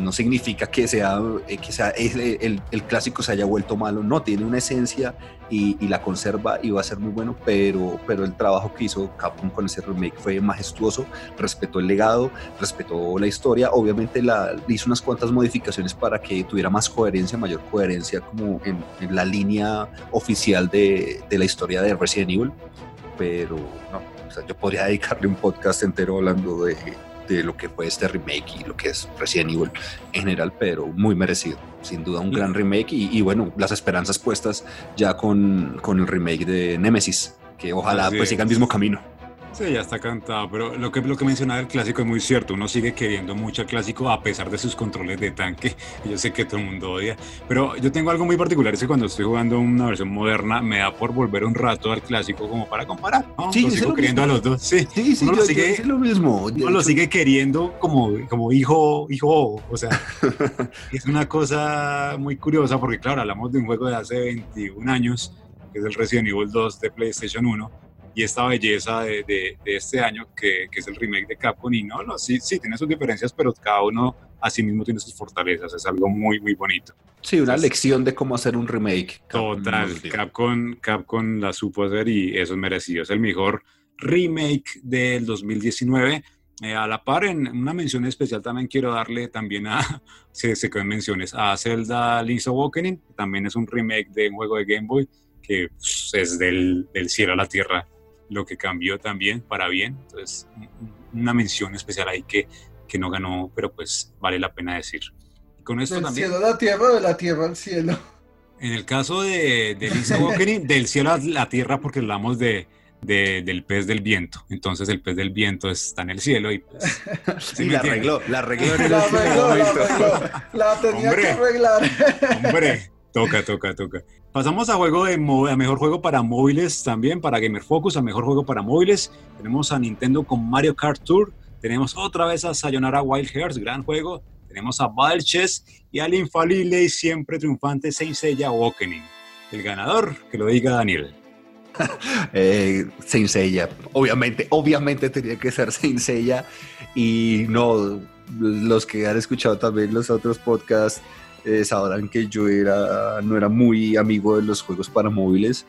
No significa que sea, eh, que sea el, el, clásico se haya vuelto malo, no, tiene una esencia y, la conserva y va a ser muy bueno, pero, pero el trabajo que hizo Capcom con ese remake fue majestuoso, respetó el legado, respetó la historia, obviamente la, hizo unas cuantas modificaciones para que tuviera más coherencia, mayor coherencia como en, la línea oficial de, de la historia de Resident Evil pero no, o sea, yo podría dedicarle un podcast entero hablando de, de, lo que fue este remake y lo que es Resident Evil en general, pero muy merecido, sin duda un gran remake y, bueno, las esperanzas puestas ya con, con, el remake de Nemesis, que ojalá pues siga el mismo camino. Sí, ya está cantado, pero lo que, lo que mencionaba del clásico es muy cierto. Uno sigue queriendo mucho el clásico a pesar de sus controles de tanque. Yo sé que todo el mundo odia, pero yo tengo algo muy particular: es que cuando estoy jugando una versión moderna, me da por volver un rato al clásico como para comparar. ¿no? Sí, sigo queriendo a los dos. Sí, sí, sí uno lo sigue, lo mismo. Uno lo sigue queriendo como, como hijo, hijo, o sea, es una cosa muy curiosa porque, claro, hablamos de un juego de hace 21 años, que es el Resident Evil 2 de PlayStation 1 y esta belleza de, de, este año que, que, es el remake de Capcom y no, no sí, sí, tiene sus diferencias, pero cada uno a sí mismo tiene sus fortalezas, es algo muy, muy bonito. Sí, una lección de cómo hacer un remake. total, Capcom, Capcom la supo hacer y eso es merecido, es el mejor remake del 2019. Eh, a la par, en una mención especial también quiero darle también a, se, se quedan menciones, a Zelda Link's Awakening, también es un remake de un juego de Game Boy que pues, es del, del cielo a la tierra lo que cambió también para bien. Entonces, una mención especial ahí que, que no ganó, pero pues vale la pena decir. con esto del cielo a la tierra, de la tierra al cielo. En el caso de, de Lisa del cielo a la tierra, porque hablamos de, de, del pez del viento. Entonces el pez del viento está en el cielo y pues, sí, la arregló, la arregló la arregló, la tenía que arreglar. Hombre, toca, toca, toca. Pasamos a juego de a mejor juego para móviles también, para Gamer Focus, a mejor juego para móviles. Tenemos a Nintendo con Mario Kart Tour. Tenemos otra vez a Sayonara Wild Hearts, gran juego. Tenemos a Chess y al infalible y siempre triunfante Saint Seiya Awakening. El ganador, que lo diga Daniel. eh, Saint Seiya, obviamente, obviamente tenía que ser Saint Seiya y no los que han escuchado también los otros podcasts eh, sabrán que yo era, no era muy amigo de los juegos para móviles.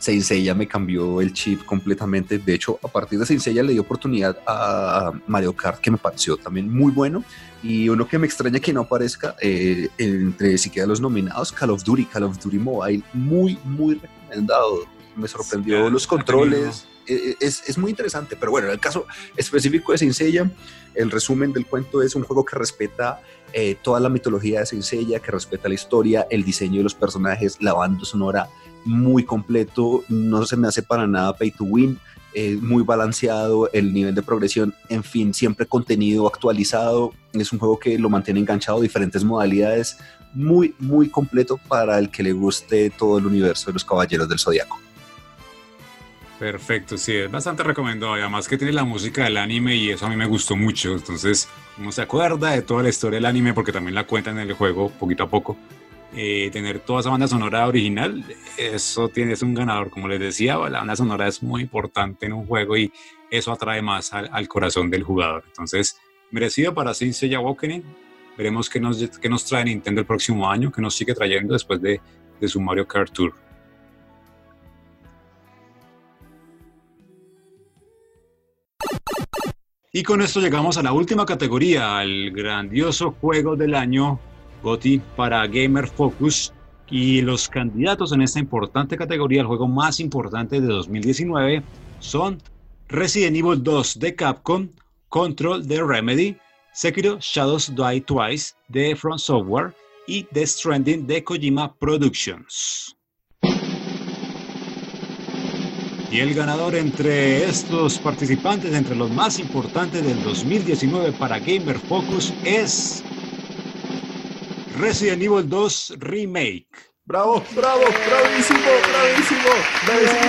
Seiya me cambió el chip completamente. De hecho, a partir de Seiya le di oportunidad a Mario Kart, que me pareció también muy bueno. Y uno que me extraña que no aparezca eh, entre siquiera los nominados, Call of Duty, Call of Duty Mobile, muy, muy recomendado. Me sorprendió los controles. Es, es, muy interesante, pero bueno, en el caso específico de Seiya, el resumen del cuento es un juego que respeta eh, toda la mitología de Senseiya, que respeta la historia, el diseño de los personajes, la banda sonora muy completo, no se me hace para nada pay to win, eh, muy balanceado, el nivel de progresión, en fin, siempre contenido actualizado, es un juego que lo mantiene enganchado, diferentes modalidades, muy, muy completo para el que le guste todo el universo de los Caballeros del Zodiaco. Perfecto, sí, es bastante recomendado. Además que tiene la música del anime y eso a mí me gustó mucho. Entonces uno se acuerda de toda la historia del anime porque también la cuentan en el juego poquito a poco. Eh, tener toda esa banda sonora original, eso tienes un ganador. Como les decía, la banda sonora es muy importante en un juego y eso atrae más al, corazón del jugador. Entonces, merecido para Seiya Awakening. Veremos qué nos, qué nos trae Nintendo el próximo año, que nos sigue trayendo después de, de su Mario Kart Tour. Y con esto llegamos a la última categoría, al grandioso juego del año GOTY para Gamer Focus. Y los candidatos en esta importante categoría, el juego más importante de 2019, son Resident Evil 2 de Capcom, Control de Remedy, Sekiro Shadows Die Twice de Front Software y The Stranding de Kojima Productions. Y el ganador entre estos participantes, entre los más importantes del 2019 para Gamer Focus, es Resident Evil 2 Remake. Bravo, bravo, bravísimo, bravísimo, bravísimo.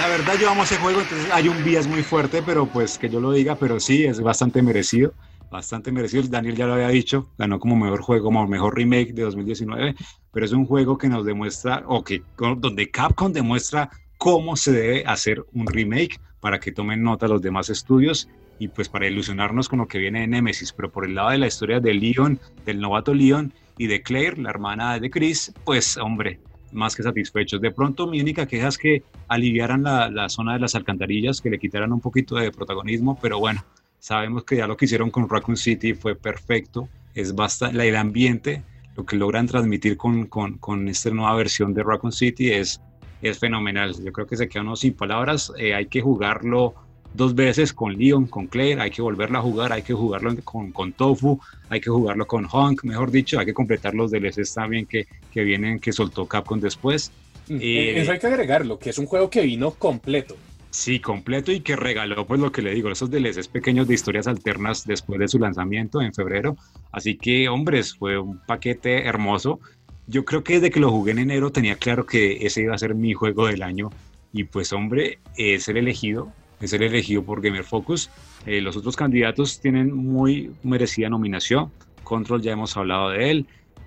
La verdad yo amo ese juego, entonces hay un bias muy fuerte, pero pues que yo lo diga, pero sí, es bastante merecido, bastante merecido. Daniel ya lo había dicho, ganó como mejor juego, como mejor remake de 2019, pero es un juego que nos demuestra, o que donde Capcom demuestra cómo se debe hacer un remake para que tomen nota los demás estudios y pues para ilusionarnos con lo que viene de Nemesis, pero por el lado de la historia de Leon, del novato Leon y de Claire, la hermana de Chris, pues hombre, más que satisfechos. De pronto mi única queja es que aliviaran la, zona de las alcantarillas, que le quitaran un poquito de protagonismo, pero bueno, sabemos que ya lo que hicieron con Raccoon City fue perfecto, es bastante, el ambiente, lo que logran transmitir con, con, esta nueva versión de Raccoon City es, es fenomenal. Yo creo que se quedan sin palabras, eh, hay que jugarlo dos veces con Leon, con Claire, hay que volverlo a jugar, hay que jugarlo con, con Tofu, hay que jugarlo con Honk, mejor dicho, hay que completar los DLCs también que, que vienen, que soltó Capcom después. Mm, eh, eso hay que agregarlo, que es un juego que vino completo. Sí, completo y que regaló, pues lo que le digo, esos DLCs pequeños de historias alternas después de su lanzamiento en febrero. Así que, hombres, fue un paquete hermoso. Yo creo que desde que lo jugué en enero tenía claro que ese iba a ser mi juego del año. Y pues, hombre, es el elegido es el elegido por Gamer Focus. Eh, los otros candidatos tienen muy merecida nominación. Control ya hemos hablado de él.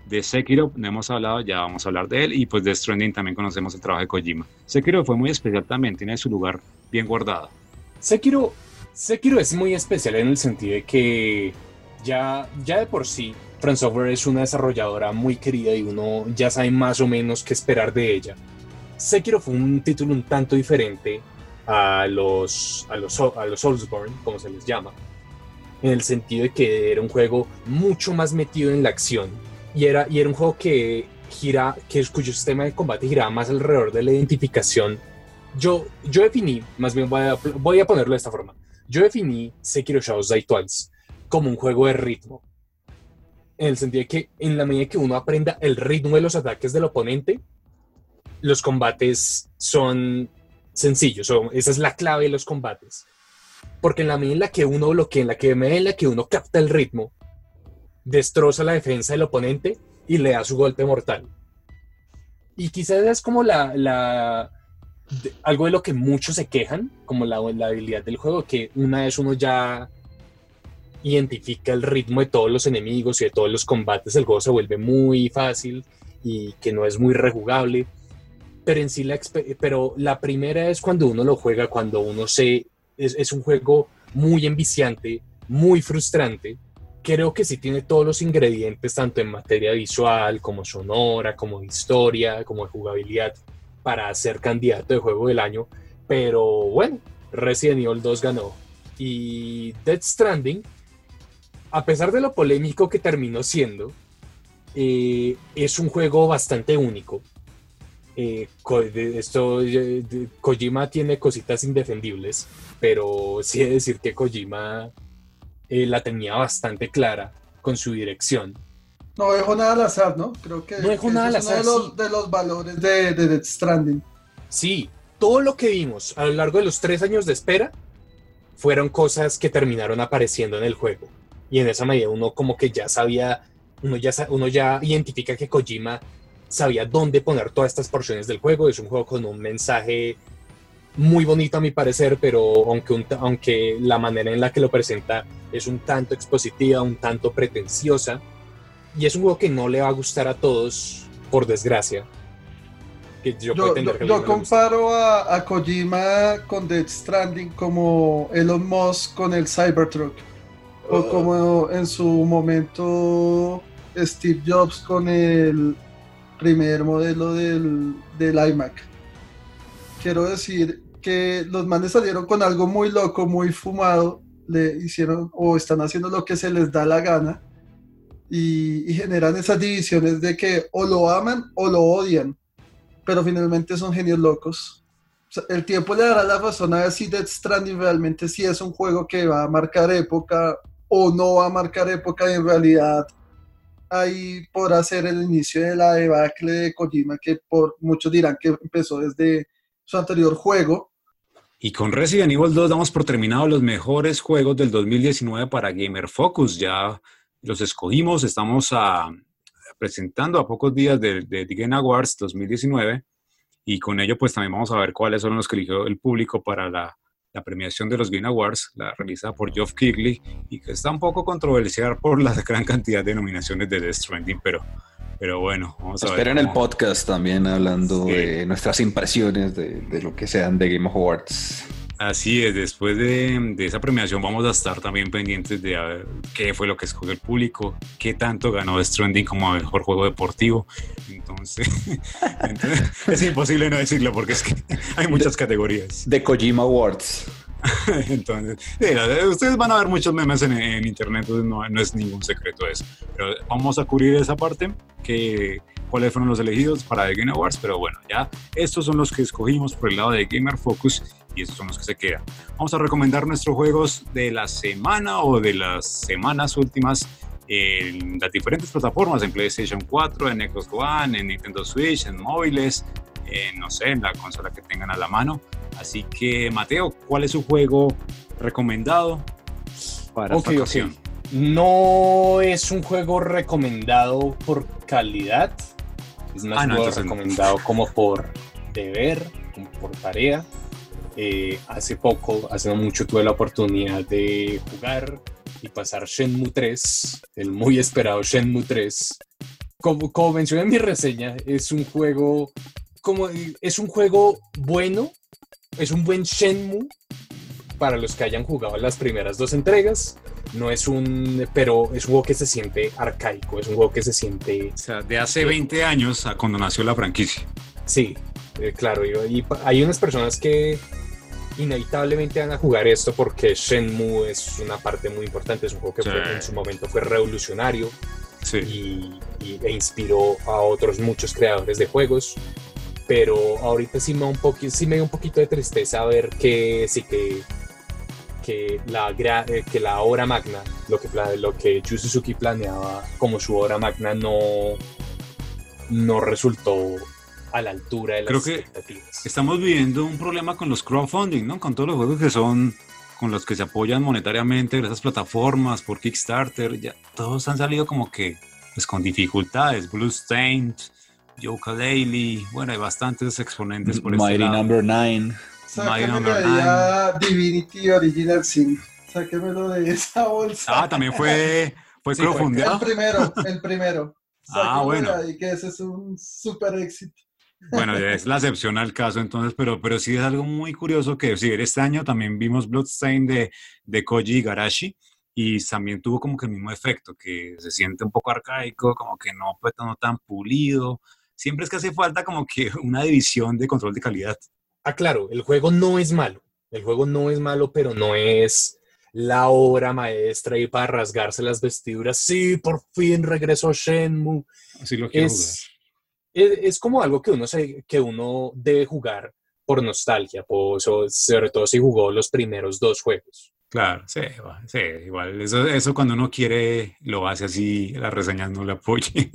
De Sekiro no hemos hablado, ya vamos a hablar de él. Y pues de Stranding también conocemos el trabajo de Kojima. Sekiro fue muy especial también, tiene su lugar bien guardado. Sekiro, Sekiro es muy especial en el sentido de que ya, ya de por sí From Software es una desarrolladora muy querida y uno ya sabe más o menos qué esperar de ella. Sekiro fue un título un tanto diferente a los, a los, a los Soulsborne, como se les llama, en el sentido de que era un juego mucho más metido en la acción y era, y era un juego que gira, que, cuyo sistema de combate giraba más alrededor de la identificación. Yo, yo definí, más bien voy a, voy a ponerlo de esta forma, yo definí Sekiro Shadows Die Twice como un juego de ritmo. En el sentido de que en la medida que uno aprenda el ritmo de los ataques del oponente, los combates son sencillo, esa es la clave de los combates. Porque en la medida en la que uno bloquea, en la que en la que uno capta el ritmo, destroza la defensa del oponente y le da su golpe mortal. Y quizás es como la, la algo de lo que muchos se quejan, como la, la habilidad del juego, que una vez uno ya identifica el ritmo de todos los enemigos y de todos los combates, el juego se vuelve muy fácil y que no es muy rejugable pero en sí la, pero la primera es cuando uno lo juega, cuando uno se, es, un juego muy enviciante, muy frustrante. Creo que sí tiene todos los ingredientes, tanto en materia visual, como sonora, como historia, como de jugabilidad, para ser candidato de juego del año. Pero bueno, Resident Evil 2 ganó. Y Dead Stranding, a pesar de lo polémico que terminó siendo, eh, es un juego bastante único eh, esto, eh, Kojima tiene cositas indefendibles, pero sí de decir que Kojima eh, la tenía bastante clara con su dirección. No dejó nada al azar, ¿no? Creo que, no dejó nada al azar. Es uno de los, valores de, de Death Stranding. Sí, todo lo que vimos a lo largo de los tres años de espera fueron cosas que terminaron apareciendo en el juego. Y en esa medida uno como que ya sabía, uno ya, uno ya identifica que Kojima sabía dónde poner todas estas porciones del juego. Es un juego con un mensaje muy bonito a mi parecer, pero aunque, aunque la manera en la que lo presenta es un tanto expositiva, un tanto pretenciosa, y es un juego que no le va a gustar a todos, por desgracia. yo, comparo a, a, Kojima con Death Stranding como Elon Musk con el Cybertruck, o oh. como en su momento Steve Jobs con el primer modelo del, del iMac. Quiero decir que los manes salieron con algo muy loco, muy fumado, le hicieron o están haciendo lo que se les da la gana y, generan esas divisiones de que o lo aman o lo odian, pero finalmente son genios locos. el tiempo le dará la razón a ver si Death Stranding realmente sí es un juego que va a marcar época o no va a marcar época en realidad ahí por hacer el inicio de la debacle de Kojima, que por muchos dirán que empezó desde su anterior juego. Y con Resident Evil 2 damos por terminado los mejores juegos del 2019 para Gamer Focus. Ya los escogimos, estamos presentando a pocos días de, The Game Awards 2019 y con ello pues también vamos a ver cuáles son los que eligió el público para la, la premiación de los Game Awards, la realizada por Geoff Keighley y que está un poco controversial por la gran cantidad de nominaciones de Death Stranding, pero, pero bueno, vamos a ver. Esperen el podcast también hablando de nuestras impresiones de, de lo que sean de Game Awards. Así es, después de, esa premiación vamos a estar también pendientes de ver qué fue lo que escogió el público, qué tanto ganó Stranding como mejor juego deportivo. Entonces, es imposible no decirlo porque es que hay muchas categorías. De Kojima Awards. entonces, ustedes van a ver muchos memes en, internet, entonces no, no, es ningún secreto eso. Pero vamos a cubrir esa parte, que cuáles fueron los elegidos para The Game Awards, pero bueno, ya estos son los que escogimos por el lado de Gamer Focus y esos son los que se quedan. Vamos a recomendar nuestros juegos de la semana o de las semanas últimas en las diferentes plataformas, en PlayStation 4, en Xbox One, en Nintendo Switch, en móviles, no sé, en la consola que tengan a la mano. Así que, Mateo, ¿cuál es su juego recomendado para esta ocasión? No es un juego recomendado por calidad, es más ah, recomendado como por deber, como por tarea. Eh, hace poco, hace no mucho, tuve la oportunidad de jugar y pasar Shenmue 3, el muy esperado Shenmue 3. Como, como mencioné en mi reseña, es un juego como es un juego bueno, es un buen Shenmue para los que hayan jugado las primeras dos entregas. No es un, pero es un juego que se siente arcaico, es un juego que se siente... O sea, de hace 20 años a cuando nació la franquicia. Sí, eh, claro, y, hay unas personas que inevitablemente van a jugar esto porque Shenmue es una parte muy importante, es un juego que en su momento fue revolucionario y, e inspiró a otros muchos creadores de juegos. Pero ahorita sí me, un sí me da un poquito de tristeza ver que sí que, que, la, eh, que la obra magna, lo que, lo que Yu Suzuki planeaba como su obra magna, no, no resultó a la altura de las Creo Que estamos viviendo un problema con los crowdfunding, ¿no? Con todos los juegos que son con los que se apoyan monetariamente esas plataformas por Kickstarter, ya todos han salido como que pues con dificultades, Blue Stained, Yoka Daily, bueno, hay bastantes exponentes por Mighty Number 9. Mighty Number 9. Divinity Original Sin. Sáquemelo de esa bolsa. Ah, también fue fue crowdfunding. El primero, el primero. ah, bueno. Y que ese es un super éxito. Bueno, es la excepción al caso entonces, pero, pero sí es algo muy curioso que sí, este año también vimos Bloodstain de, de Koji Igarashi y también tuvo como que el mismo efecto, que se siente un poco arcaico, como que no, pues, no tan pulido. Siempre es que hace falta como que una división de control de calidad. Ah, claro, el juego no es malo, el juego no es malo, pero no es la obra maestra y para rasgarse las vestiduras. Sí, por fin regresó Shenmue. Así lo quiero es, es, como algo que uno, se, que uno debe jugar por nostalgia, por, sobre todo si jugó los primeros dos juegos. Claro, sí, sí igual. Eso, eso cuando uno quiere lo hace así, las reseñas no le apoyen.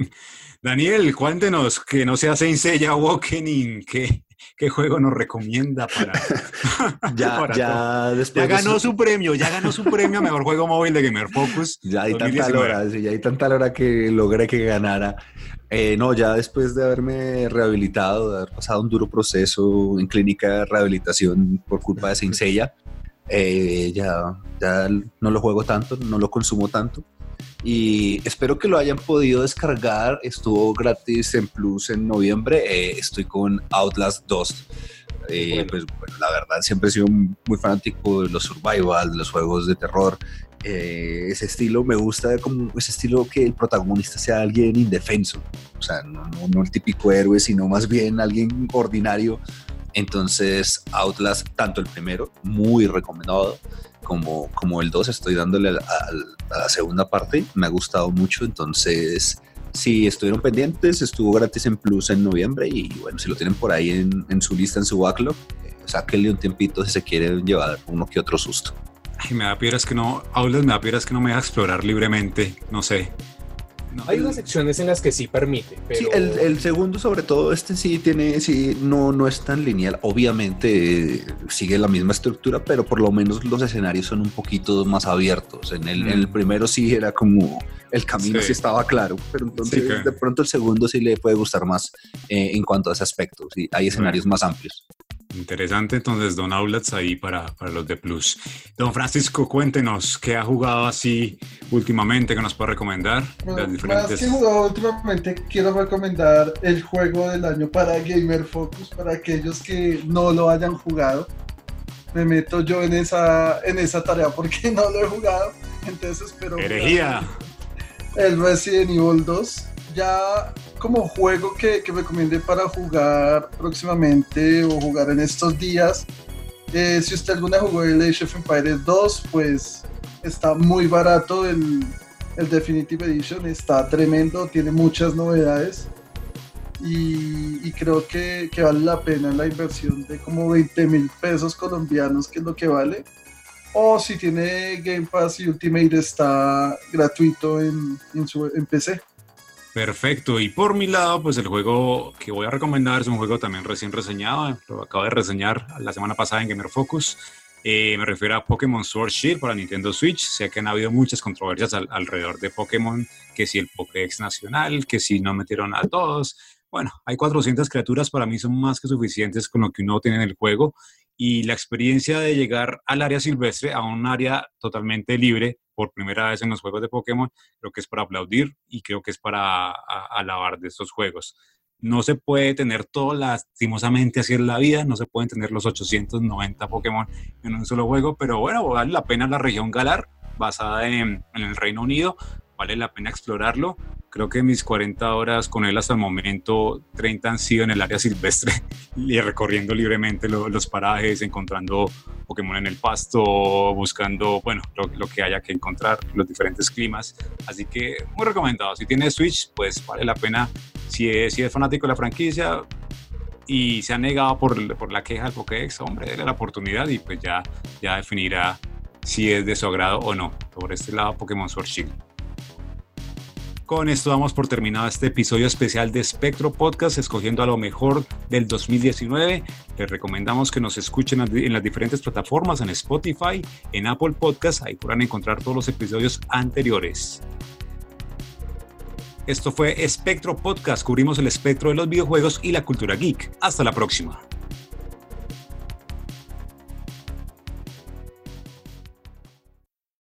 Daniel, cuéntenos que no sea Saint Seiya Awakening, ¿qué, ¿qué juego nos recomienda para, ya, ya, después ya ganó su premio, ya ganó su premio a mejor juego móvil de Gamer Focus. Ya hay tanta hora, ya hay tanta hora que logré que ganara. Eh, no, ya después de haberme rehabilitado, de haber pasado un duro proceso en clínica de rehabilitación por culpa de Saint eh, ya, ya no lo juego tanto, no lo consumo tanto. Y espero que lo hayan podido descargar. Estuvo gratis en Plus en noviembre. Eh, estoy con Outlast 2. pues bueno, la verdad siempre he sido muy fanático de los survival, de los juegos de terror. Eh, ese estilo me gusta como ese estilo que el protagonista sea alguien indefenso, o sea, no, el típico héroe, sino más bien alguien ordinario. Entonces, Outlast, tanto el primero, muy recomendado, como, como el 2, estoy dándole a, la segunda parte, me ha gustado mucho, entonces si estuvieron pendientes, estuvo gratis en Plus en noviembre y bueno, si lo tienen por ahí en, su lista, en su backlog, eh, sáquenle un tiempito si se quieren llevar uno que otro susto. Me da piedras que no, Aulas me da piedras que no me deja explorar libremente, no sé. Hay unas secciones en las que sí permite. Pero... Sí, el, segundo, sobre todo, este sí tiene, sí, no, no es tan lineal. Obviamente eh, sigue la misma estructura, pero por lo menos los escenarios son un poquito más abiertos. En el, el mm. primero sí era como el camino sí, estaba claro, pero entonces de pronto el segundo sí le puede gustar más eh, en cuanto a ese aspecto. Sí, hay escenarios más amplios. Interesante, entonces, Don Outlets ahí para, para, los de Plus. Don Francisco, cuéntenos qué ha jugado así últimamente que nos puede recomendar. Más que jugado últimamente, quiero recomendar el juego del año para Gamer Focus, para aquellos que no lo hayan jugado. Me meto yo en esa, en esa tarea porque no lo he jugado, entonces espero. ¡Herejía! El Resident Evil 2. Ya como juego que, que recomiende para jugar próximamente o jugar en estos días. Eh, si usted alguna jugó el Age of Empires 2, pues está muy barato el, el Definitive Edition, está tremendo, tiene muchas novedades y, y creo que, que, vale la pena la inversión de como 20 mil pesos colombianos, que es lo que vale. O si tiene Game Pass y Ultimate está gratuito en, en, su, en PC. Perfecto, y por mi lado, pues el juego que voy a recomendar es un juego también recién reseñado, lo acabo de reseñar la semana pasada en Gamer Focus. Eh, me refiero a Pokémon Sword Shield para Nintendo Switch. Sé que han habido muchas controversias alrededor de Pokémon, que si el Pokédex nacional, que si no metieron a todos. Bueno, hay 400 criaturas, para mí son más que suficientes con lo que uno tiene en el juego. Y la experiencia de llegar al área silvestre, a un área totalmente libre, por primera vez en los juegos de Pokémon, creo que es para aplaudir y creo que es para alabar de estos juegos. No se puede tener todo lastimosamente así en la vida, no se pueden tener los 890 Pokémon en un solo juego, pero bueno, vale la pena la región Galar, basada en el Reino Unido, vale la pena explorarlo. Creo que mis 40 horas con él hasta el momento, 30 han sido en el área silvestre y recorriendo libremente los parajes, encontrando Pokémon en el pasto, buscando, bueno, lo, que haya que encontrar, los diferentes climas. Así que muy recomendado. Si tiene Switch, pues vale la pena. Si es, si es fanático de la franquicia, y se ha negado por, por, la queja del Pokédex, hombre, déle la oportunidad y pues ya, ya definirá si es de su agrado o no. Por este lado, Pokémon Sword Shield. Con esto damos por terminado este episodio especial de Spectro Podcast, escogiendo a lo mejor del 2019. Les recomendamos que nos escuchen en las diferentes plataformas, en Spotify, en Apple Podcast, ahí podrán encontrar todos los episodios anteriores. Esto fue Spectro Podcast, cubrimos el espectro de los videojuegos y la cultura geek. Hasta la próxima.